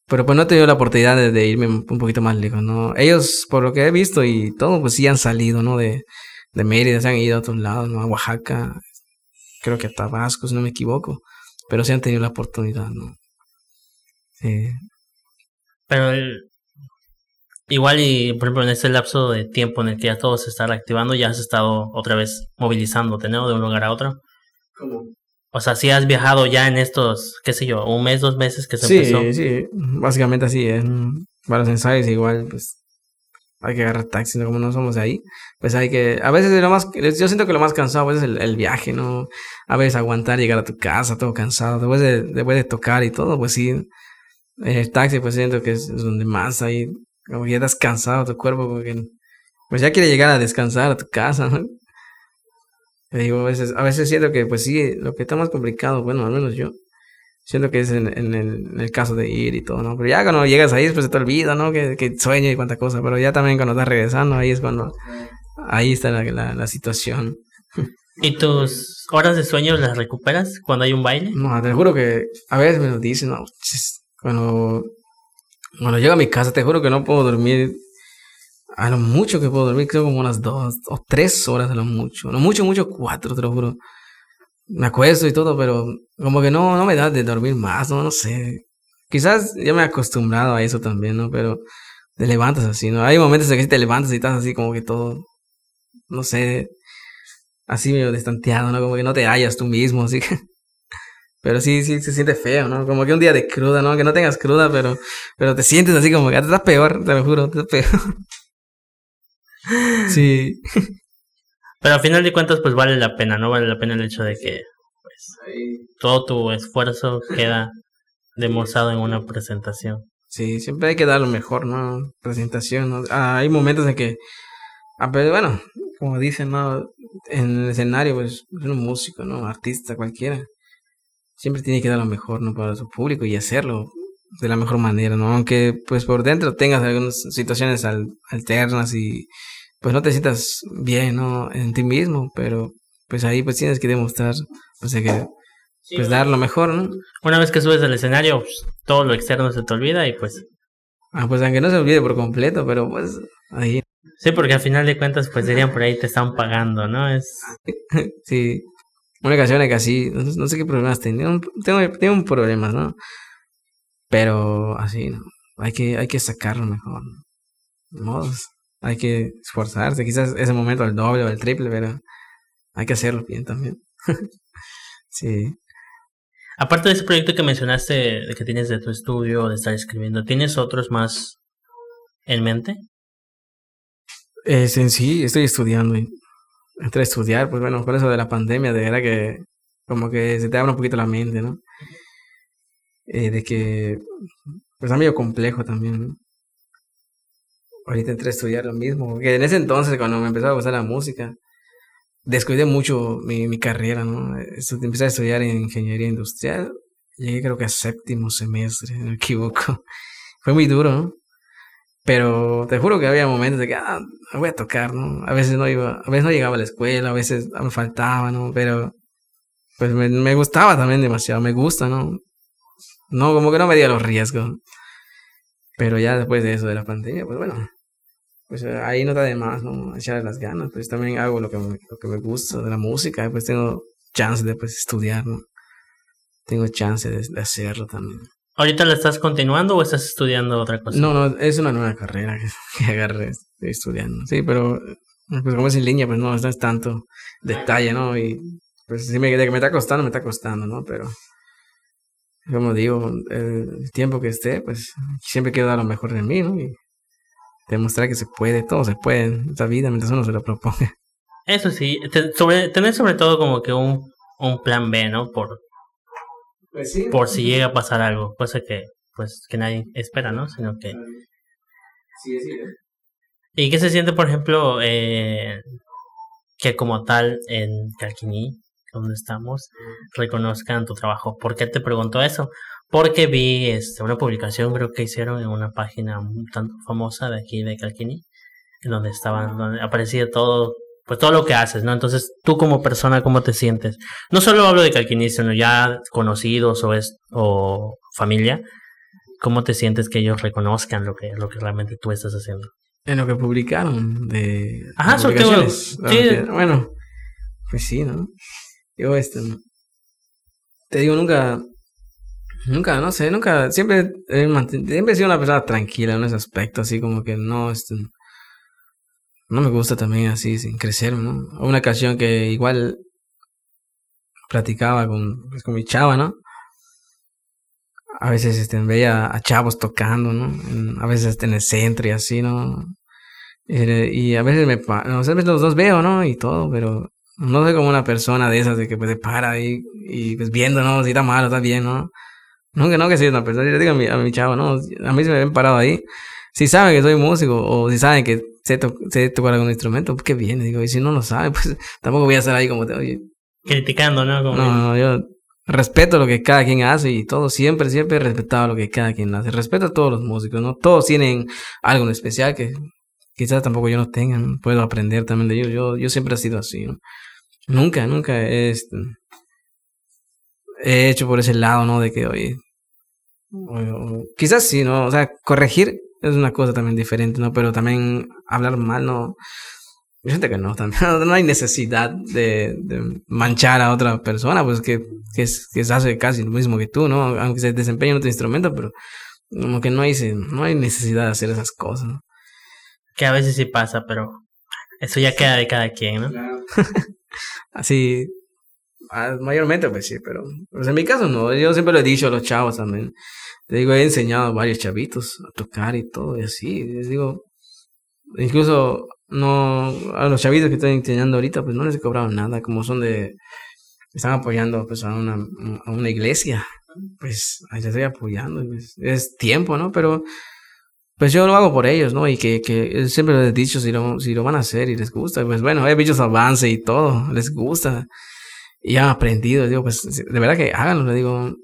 Pero pues no he tenido la oportunidad de, irme un poquito más lejos, ¿no? Ellos, por lo que he visto y todo, pues sí han salido, ¿no? De, de Mérida, se han ido a otros lados, ¿no? A Oaxaca, creo que a Tabasco, si no me equivoco pero sí han tenido la oportunidad, ¿no? Sí. Pero igual y, por ejemplo, en este lapso de tiempo en el que ya todo se está reactivando, ya has estado otra vez movilizándote, ¿no? De un lugar a otro. ¿Cómo? O sea, si has viajado ya en estos, qué sé yo, un mes, dos meses que se sí, empezó. Sí, sí, básicamente así es. Varios ensayos igual, pues hay que agarrar taxi, ¿no? como no somos ahí, pues hay que, a veces lo más, yo siento que lo más cansado es el, el, viaje, ¿no? A veces aguantar llegar a tu casa todo cansado, después de, después de tocar y todo, pues sí, el taxi pues siento que es, donde más ahí, como ya estás cansado tu cuerpo, porque pues ya quiere llegar a descansar a tu casa, ¿no? digo, a veces, a veces siento que pues sí, lo que está más complicado, bueno, al menos yo, Siento que es en, en, el, en, el, caso de ir y todo, ¿no? Pero ya cuando llegas ahí, pues se te olvida, ¿no? Que, que sueño y cuánta cosa. Pero ya también cuando estás regresando, ahí es cuando... Ahí está la, la, la situación. ¿Y tus horas de sueño las recuperas cuando hay un baile? No, te juro que a veces me lo dicen, ¿no? Cuando, cuando llego a mi casa, te juro que no puedo dormir A lo mucho que puedo dormir, creo como unas dos o tres horas a lo mucho. A lo mucho, mucho, cuatro, te lo juro. Me acuesto y todo, pero como que no, no me da de dormir más, no, no sé. Quizás ya me he acostumbrado a eso también, ¿no? Pero te levantas así, ¿no? Hay momentos en que te levantas y estás así como que todo, no sé, así medio destanteado, ¿no? Como que no te hallas tú mismo, así que... Pero sí, sí, se siente feo, ¿no? Como que un día de cruda, ¿no? Que no tengas cruda, pero, pero te sientes así como que te estás peor, te lo juro, estás peor. sí. Pero al final de cuentas, pues vale la pena, ¿no? Vale la pena el hecho de que pues, todo tu esfuerzo queda demostrado en una presentación. Sí, siempre hay que dar lo mejor, ¿no? Presentación, ¿no? Ah, hay momentos en que, ah, pero bueno, como dicen, ¿no? En el escenario, pues, es un músico, ¿no? Artista cualquiera. Siempre tiene que dar lo mejor, ¿no? Para su público y hacerlo de la mejor manera, ¿no? Aunque, pues, por dentro tengas algunas situaciones alternas y, pues, no te sientas bien, ¿no? En ti mismo, pero, pues, ahí, pues, tienes que demostrar, pues, que pues dar lo mejor, ¿no? Una vez que subes al escenario, pues, todo lo externo se te olvida y pues... Ah, pues aunque no se olvide por completo, pero pues ahí... Sí, porque al final de cuentas, pues dirían por ahí te están pagando, ¿no? Es... sí. Una canción que así, no, sé qué problemas tengo, tengo, tengo problemas, ¿no? Pero así, ¿no? Hay que, hay que sacarlo mejor. Modos. Hay que esforzarse, quizás ese momento el doble o el triple, pero hay que hacerlo bien también. sí. Aparte de ese proyecto que mencionaste, de que tienes de tu estudio, de estar escribiendo, ¿tienes otros más en mente? Es en sí, estoy estudiando. Entre estudiar, pues bueno, por eso de la pandemia, de verdad que como que se te abre un poquito la mente, ¿no? Eh, de que, pues es medio complejo también, ¿no? Ahorita entré a estudiar lo mismo, porque en ese entonces, cuando me empezaba a gustar la música, descuidé mucho mi, mi carrera, ¿no? Empecé a estudiar en ingeniería industrial. Llegué creo que a séptimo semestre, no me equivoco. Fue muy duro, ¿no? Pero te juro que había momentos de que, ah, voy a tocar, ¿no? A veces no iba, a veces no llegaba a la escuela, a veces me faltaba, ¿no? Pero, pues me, me gustaba también demasiado, me gusta, ¿no? No, como que no me dio los riesgos. Pero ya después de eso, de la pandemia, pues bueno, pues ahí no da de más, ¿no? Echarle las ganas, pues también hago lo que me, lo que me gusta de la música, pues tengo chance de pues, estudiar, ¿no? Tengo chance de, hacerlo también. ¿Ahorita la estás continuando o estás estudiando otra cosa? No, no, es una nueva carrera que, agarré, estoy estudiando, sí, pero pues como es en línea, pues no, no es tanto detalle, ¿no? Y pues si me, de que me está costando, me está costando, ¿no? Pero como digo, el tiempo que esté, pues siempre quiero dar lo mejor de mí, ¿no? Y demostrar que se puede, todo se puede en esta vida mientras uno se lo proponga. Eso sí, sobre, tener sobre todo como que un, un plan B, ¿no? Por, pues por si llega a pasar algo, cosa que pues que nadie espera, ¿no? Sino que... Sí, sí, ¿eh? ¿Y qué se siente, por ejemplo, eh, que como tal en Calquiní, donde estamos, reconozcan tu trabajo? ¿Por qué te pregunto eso? Porque vi este, una publicación, creo que hicieron en una página un tanto famosa de aquí de Calquini, en donde estaban, donde aparecía todo, pues todo lo que haces, ¿no? Entonces, tú como persona, ¿cómo te sientes? No solo hablo de Calquini, sino ya conocidos o, es, o familia, ¿cómo te sientes que ellos reconozcan lo que, lo que realmente tú estás haciendo? En lo que publicaron de Ajá, publicaciones. Sí. Bueno, pues sí, ¿no? Yo, este, te digo, nunca Nunca, no sé, nunca, siempre siempre he sido una persona tranquila en ese aspecto, así como que no, este, no me gusta también así, sin crecer, ¿no? Una ocasión que igual platicaba con, pues, con mi chava, ¿no? A veces este, veía a chavos tocando, ¿no? a veces en el centro y así, ¿no? Y, a veces me, no, a veces los dos veo, ¿no? Y todo, pero no soy como una persona de esas de que pues se para ahí y pues viendo, ¿no? Si está mal o está bien, ¿no? No, que no, que soy una persona. Yo digo a mi, a mi chavo, no, a mí se me ven parado ahí. Si saben que soy músico o si saben que sé, tocar algún instrumento, pues qué bien. Digo, y si no lo saben, pues tampoco voy a estar ahí como, oye. Criticando, ¿no? no, no, yo respeto lo que cada quien hace y todo, siempre, siempre he respetado lo que cada quien hace. Respeto a todos los músicos, ¿no? Todos tienen algo en especial que quizás tampoco yo no tenga, puedo aprender también de ellos. Yo, yo siempre he sido así, ¿no? Nunca, nunca he, este, he hecho por ese lado, ¿no? De que, oye, quizás sí, ¿no? O sea, corregir es una cosa también diferente, ¿no? Pero también hablar mal, no. Yo siento que no, también no hay necesidad de, de manchar a otra persona, pues que, que, es, que hace casi lo mismo que tú, ¿no? Aunque se desempeñe en otro instrumento, pero como que no hay, no hay necesidad de hacer esas cosas, ¿no? Que a veces sí pasa, pero eso ya queda de cada quien, ¿no? Así, ah, mayormente pues sí, pero pues en mi caso no, yo siempre lo he dicho a los chavos también. Te digo, he enseñado a varios chavitos a tocar y todo, y así, les digo, incluso no, a los chavitos que estoy enseñando ahorita, pues no les he cobrado nada, como son de, están apoyando pues a una, a una iglesia, pues ahí les estoy apoyando, pues, es tiempo, ¿no? Pero pues yo lo hago por ellos, ¿no? Y que, que siempre les he dicho, si lo, si lo van a hacer y les gusta, pues bueno, he visto su avance y todo, les gusta. Y han aprendido, digo, pues de verdad que háganlo, le digo.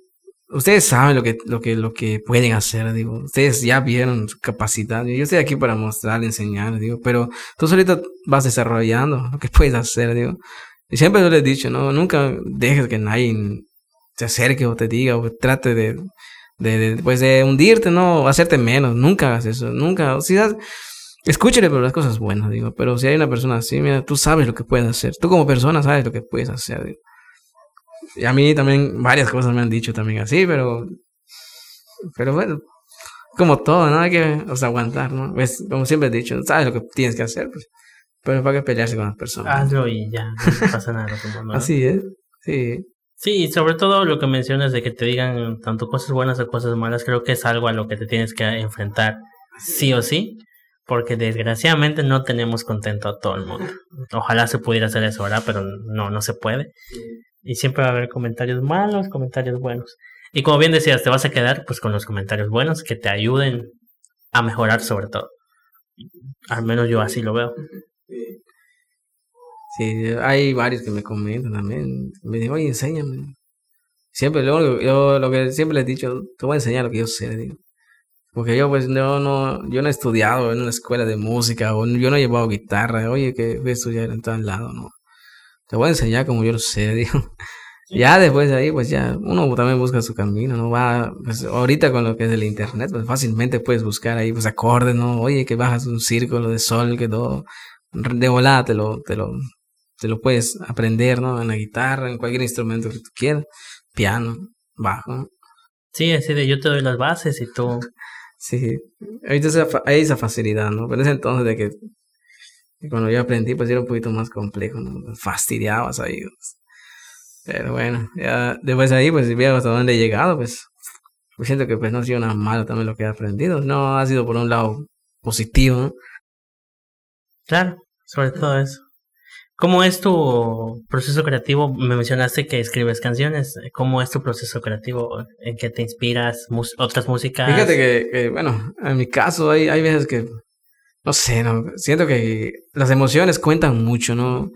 Ustedes saben lo que, lo que, lo que pueden hacer, digo. Ustedes ya vieron su capacidad. Yo estoy aquí para mostrar, enseñar, digo. Pero tú solito vas desarrollando lo que puedes hacer, digo. Y siempre yo les he dicho, ¿no? Nunca dejes que nadie se acerque o te diga o trate de, de, pues de hundirte, no, hacerte menos, nunca hagas eso, nunca, si das, escúchale pero las cosas buenas, digo, pero si hay una persona así, mira, tú sabes lo que puedes hacer, tú como persona sabes lo que puedes hacer, digo. Y a mí también varias cosas me han dicho también así, pero, pero bueno, como todo, ¿no? Hay que o sea, aguantar, ¿no? Pues, como siempre he dicho, sabes lo que tienes que hacer, pues, pero para que pelearse con las personas. Hazlo y ya, no pasa nada. ¿no? Así es, sí. Sí, sobre todo lo que mencionas de que te digan tanto cosas buenas o cosas malas, creo que es algo a lo que te tienes que enfrentar sí o sí, porque desgraciadamente no tenemos contento a todo el mundo. Ojalá se pudiera hacer eso, ¿verdad? Pero no, no se puede. Y siempre va a haber comentarios malos, comentarios buenos. Y como bien decías, te vas a quedar pues con los comentarios buenos que te ayuden a mejorar sobre todo. Al menos yo así lo veo. Sí, hay varios que me comentan también. Me dicen, oye, enséñame. Siempre, yo, lo que siempre les he dicho, te voy a enseñar lo que yo sé, digo. Porque yo, pues, no, no, yo no he estudiado en una escuela de música, o yo no he llevado guitarra. Oye, que voy a estudiar en tal lado, no. Te voy a enseñar como yo lo sé, digo. Ya después de ahí, pues ya, uno también busca su camino, ¿no? Va, pues ahorita con lo que es el internet, pues fácilmente puedes buscar ahí, pues acordes, ¿no? Oye, que bajas un círculo de sol, que todo, de volada te lo, te lo, te lo puedes aprender, ¿no? En la guitarra, en cualquier instrumento que tú quieras, piano, bajo. Sí, así de yo te doy las bases y tú. Sí, ahorita hay esa facilidad, ¿no? Pero es entonces de que, cuando yo aprendí, pues era un poquito más complejo, ¿no? Fastidiabas ahí. Pero bueno, ya después de ahí, pues si veo hasta dónde he llegado, pues, pues siento que pues no ha sido nada malo también lo que he aprendido. No ha sido por un lado positivo, ¿no? Claro, sobre todo eso. ¿Cómo es tu proceso creativo? Me mencionaste que escribes canciones. ¿Cómo es tu proceso creativo? ¿En qué te inspiras? ¿Otras músicas? Fíjate que, bueno, en mi caso hay, hay veces que, no sé, no, siento que las emociones cuentan mucho, ¿no?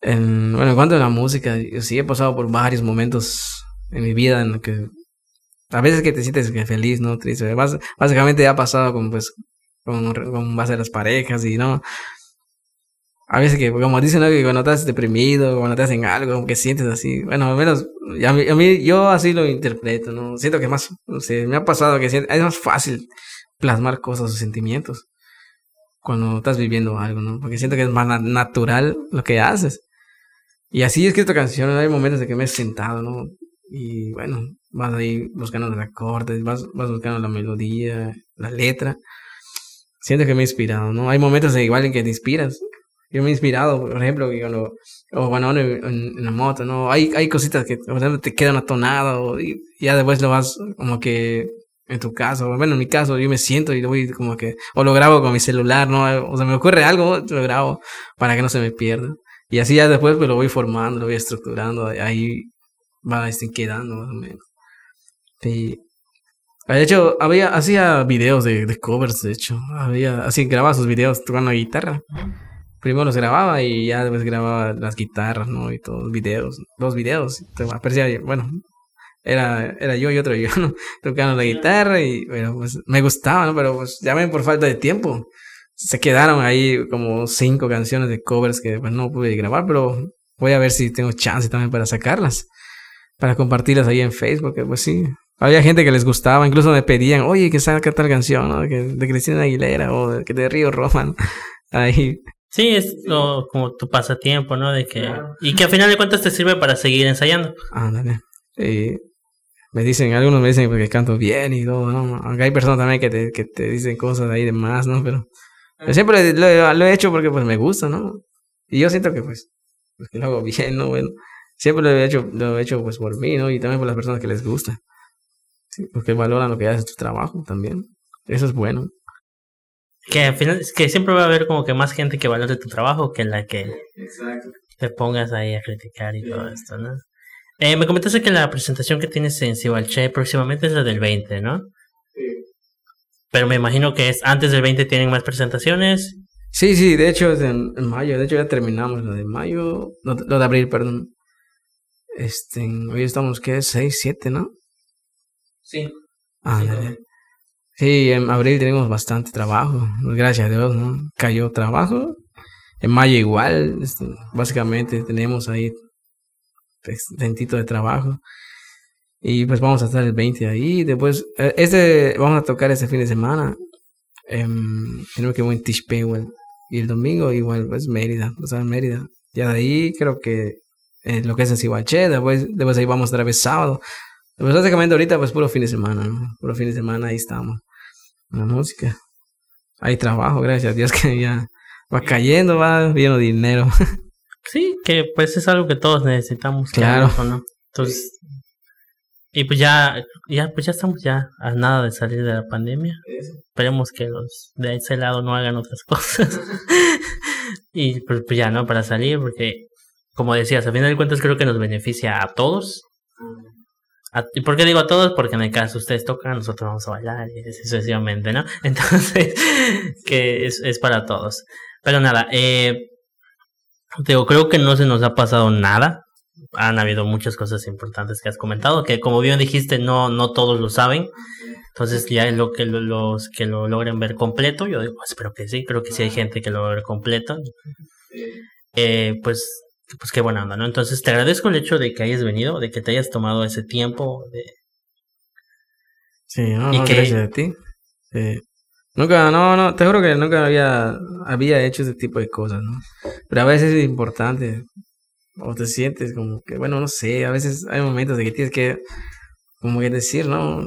En, bueno, en cuanto a la música, yo sí he pasado por varios momentos en mi vida en los que a veces que te sientes feliz, ¿no? Triste. básicamente ha pasado con, pues, con, base a las parejas y, ¿no? a veces que, como dicen, que cuando estás deprimido, cuando te hacen algo, como que sientes así. Bueno, al menos, a a mí, yo así lo interpreto, ¿no? Siento que más, no sé, me ha pasado que es más fácil plasmar cosas o sentimientos cuando estás viviendo algo, ¿no? Porque siento que es más natural lo que haces. Y así he escrito canciones, hay momentos de que me he sentado, ¿no? Y bueno, vas ahí buscando los acordes, vas, vas buscando la melodía, la letra. Siento que me he inspirado, ¿no? Hay momentos de igual en que te inspiras yo me he inspirado, por ejemplo, cuando, o cuando en, en, la moto, ¿no? Hay, hay cositas que, por ejemplo, te quedan atonadas y ya después lo vas como que, en tu caso, bueno, en mi caso, yo me siento y voy como que, o lo grabo con mi celular, ¿no? O sea, me ocurre algo, lo grabo para que no se me pierda. Y así ya después pues lo voy formando, lo voy estructurando, ahí va este, quedando más o menos. Sí. De hecho, había, hacía videos de, de covers, de hecho. Había, así grababa sus videos tocando guitarra primero los grababa y ya después grababa las guitarras, ¿no? Y todos videos, dos videos. Aparecía, bueno, era, era yo y otro yo, ¿no? Tocando la guitarra y, bueno, pues me gustaba, ¿no? Pero pues ya ven por falta de tiempo. Se quedaron ahí como cinco canciones de covers que pues no pude grabar, pero voy a ver si tengo chance también para sacarlas. Para compartirlas ahí en Facebook, pues sí. Había gente que les gustaba, incluso me pedían, oye, que salga tal canción, ¿no? Que, de Cristina Aguilera o de, de Río Roma. Ahí. Sí, es lo, como tu pasatiempo, ¿no? De que, y que al final de cuentas te sirve para seguir ensayando. Ándale. Sí. Me dicen, algunos me dicen que canto bien y todo, ¿no? Aunque hay personas también que te, que te dicen cosas ahí de más, ¿no? Pero yo siempre lo, lo, he hecho porque pues me gusta, ¿no? Y yo siento que pues, pues que lo hago bien, ¿no? Bueno, siempre lo he hecho, lo he hecho pues por mí, ¿no? Y también por las personas que les gusta. Sí, porque valoran lo que haces tu trabajo también. Eso es bueno. Que al final, que siempre va a haber como que más gente que valore tu trabajo que la que Exacto. te pongas ahí a criticar y todo esto, ¿no? Eh, me comentaste que la presentación que tienes en Cibalche próximamente es la del 20, ¿no? Sí. Pero me imagino que es antes del 20 tienen más presentaciones. Sí, sí, de hecho es en, mayo, de hecho ya terminamos lo de mayo, lo, de abril, perdón. Este, hoy estamos, ¿qué es? 6, 7, ¿no? Sí. Ah, sí, sí, en abril tenemos bastante trabajo, gracias a Dios, ¿no? Cayó trabajo. En mayo igual, este, básicamente tenemos ahí tentito de trabajo. Y pues vamos a estar el 20 ahí. Después, este, vamos a tocar este fin de semana. Creo que voy en Tishpe. Y el domingo igual, pues Mérida, o sea, Mérida. Ya de ahí creo que eh, lo que es en Sihuaché, después, después ahí vamos otra vez sábado. Pues básicamente ahorita pues puro fin de semana, ¿no? Puro fin de semana ahí estamos. La música. Hay trabajo, gracias a Dios que ya va cayendo, va viendo dinero. Sí, que pues es algo que todos necesitamos. Claro. ¿no? Entonces, y pues ya, ya, pues ya estamos ya a nada de salir de la pandemia. Esperemos que los de ese lado no hagan otras cosas. y pues, pues, ya, ¿no? Para salir, porque como decías, a final de cuentas creo que nos beneficia a todos. ¿Y por qué digo a todos? Porque en el caso ustedes tocan, nosotros vamos a bailar y sucesivamente, ¿no? Entonces, que es, es para todos. Pero nada, eh, Digo, creo que no se nos ha pasado nada. Han habido muchas cosas importantes que has comentado, que como bien dijiste, no, no todos lo saben. Entonces ya es lo que los que lo logren ver completo. Yo digo, espero que sí, creo que sí hay gente que lo ve completo. Eh, pues, pues qué buena onda, ¿no? Entonces te agradezco el hecho de que hayas venido, de que te hayas tomado ese tiempo. De... Sí, no, y que... gracias a ti. Nunca, no, no, te juro que nunca había, había hecho ese tipo de cosas, ¿no? Pero a veces es importante, o te sientes como que, bueno, no sé, a veces hay momentos de que tienes que, como que decir, ¿no?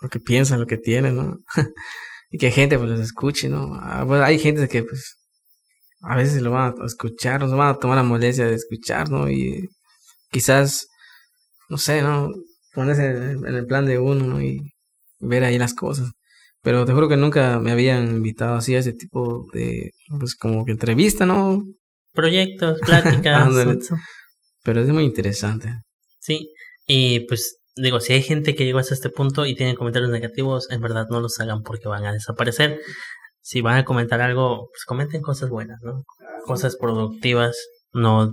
Lo que piensas, lo que tienes, ¿no? y que gente pues los escuche, ¿no? Ah, pues, hay gente que pues a veces lo van a escuchar, nos van a tomar la molestia de escuchar, ¿no? Y quizás, no sé, ¿no? Ponerse en el plan de uno, ¿no? Y ver ahí las cosas. Pero te juro que nunca me habían invitado así a ese tipo de, pues como que entrevista, ¿no? Proyectos, pláticas. Pero es muy interesante. Sí, y pues digo, si hay gente que llegó hasta este punto y tiene comentarios negativos, en verdad no los hagan porque van a desaparecer. Si van a comentar algo, pues comenten cosas buenas, ¿no? Cosas productivas, no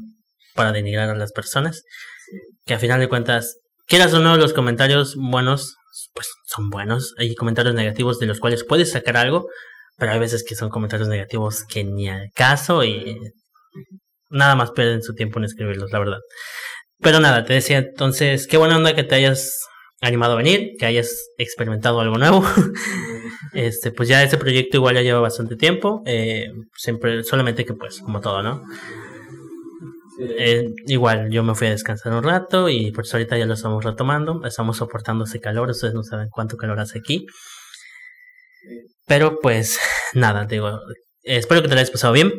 para denigrar a las personas. Que a final de cuentas, quieras o no, los comentarios buenos pues son buenos. Hay comentarios negativos de los cuales puedes sacar algo, pero hay veces que son comentarios negativos que ni al caso y nada más pierden su tiempo en escribirlos, la verdad. Pero nada, te decía entonces, qué buena onda que te hayas animado a venir, que hayas experimentado algo nuevo. este, pues ya ese proyecto igual ya lleva bastante tiempo, eh, siempre, solamente que pues, como todo, ¿no? Eh, igual, yo me fui a descansar un rato y por eso ahorita ya lo estamos retomando. Estamos soportando ese calor, ustedes no saben cuánto calor hace aquí. Pero pues nada, digo, espero que te lo hayas pasado bien.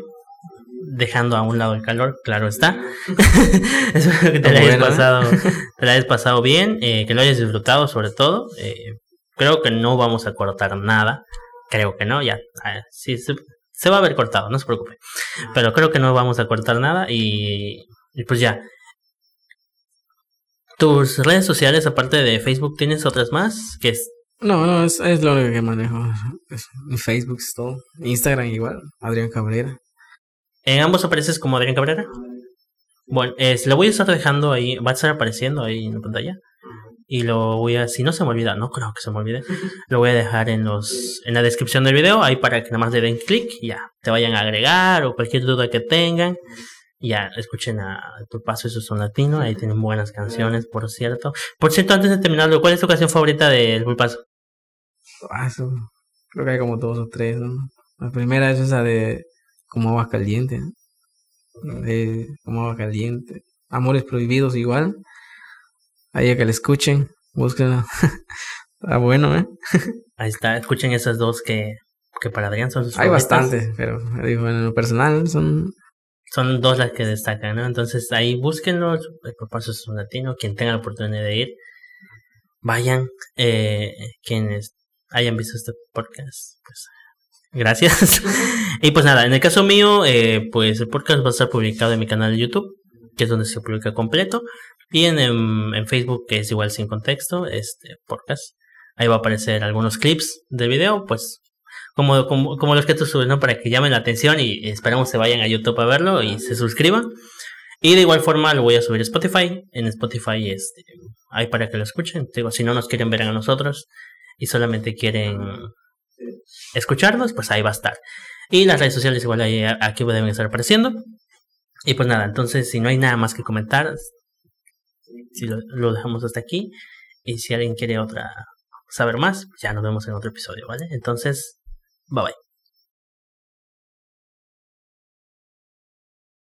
Dejando a un lado el calor, claro está. espero que te lo hayas, ¿eh? pasado, te hayas pasado bien, eh, que lo hayas disfrutado sobre todo. creo que no vamos a cortar nada. Creo que no, ya. Ah, sí, se va a ver cortado, no se preocupe. Pero creo que no vamos a cortar nada y, pues ya. ¿Tus redes sociales, aparte de Facebook, tienes otras más? Que es... No, no, es, lo único que manejo. Facebook es todo. Instagram igual, Adrián Cabrera. ¿En ambos apareces como Adrián Cabrera? Bueno, es, lo voy a estar dejando ahí, va a estar apareciendo ahí en la pantalla y lo voy a, si no se me olvida, no creo que se me olvide, lo voy a dejar en los, en la descripción del video, ahí para que nada más le den clic y ya, te vayan a agregar o cualquier duda que tengan Ya, escuchen a Tu Paso, eso son latino, ahí tienen buenas canciones, por cierto. Por cierto, antes de terminarlo, ¿cuál es tu canción favorita del Pulpazo? Ah, eso, creo que hay como dos o tres, ¿no? La primera es esa de Como agua caliente, de Como agua caliente. Amores prohibidos igual. Ahí que la escuchen, búsquenla. Está bueno, ¿eh? Ahí está, escuchen esas dos que, que para Adrián son sus Hay bastantes, pero digo, en lo personal son Son dos las que destacan, ¿no? Entonces ahí búsquenlo, el Pulpazo es un latino, quien tenga la oportunidad de ir, vayan, eh, quienes hayan visto este podcast, pues gracias. y pues nada, en el caso mío, eh, pues el podcast va a estar publicado en mi canal de YouTube, que es donde se publica completo, y en, en, en Facebook, que es igual sin contexto, este podcast. Ahí va a aparecer algunos clips del video, pues como, como, los que tú subes, ¿no? Para que llamen la atención y esperamos se vayan a YouTube a verlo y se suscriban. Y de igual forma lo voy a subir a Spotify. En Spotify este, hay para que lo escuchen. Digo, si no nos quieren ver a nosotros y solamente quieren escucharnos, pues ahí va a estar. Y las redes sociales igual aquí deben estar apareciendo. Y pues nada, entonces si no hay nada más que comentar, si lo, dejamos hasta aquí. Y si alguien quiere otra saber más, ya nos vemos en otro episodio, ¿vale? Entonces, bye bye.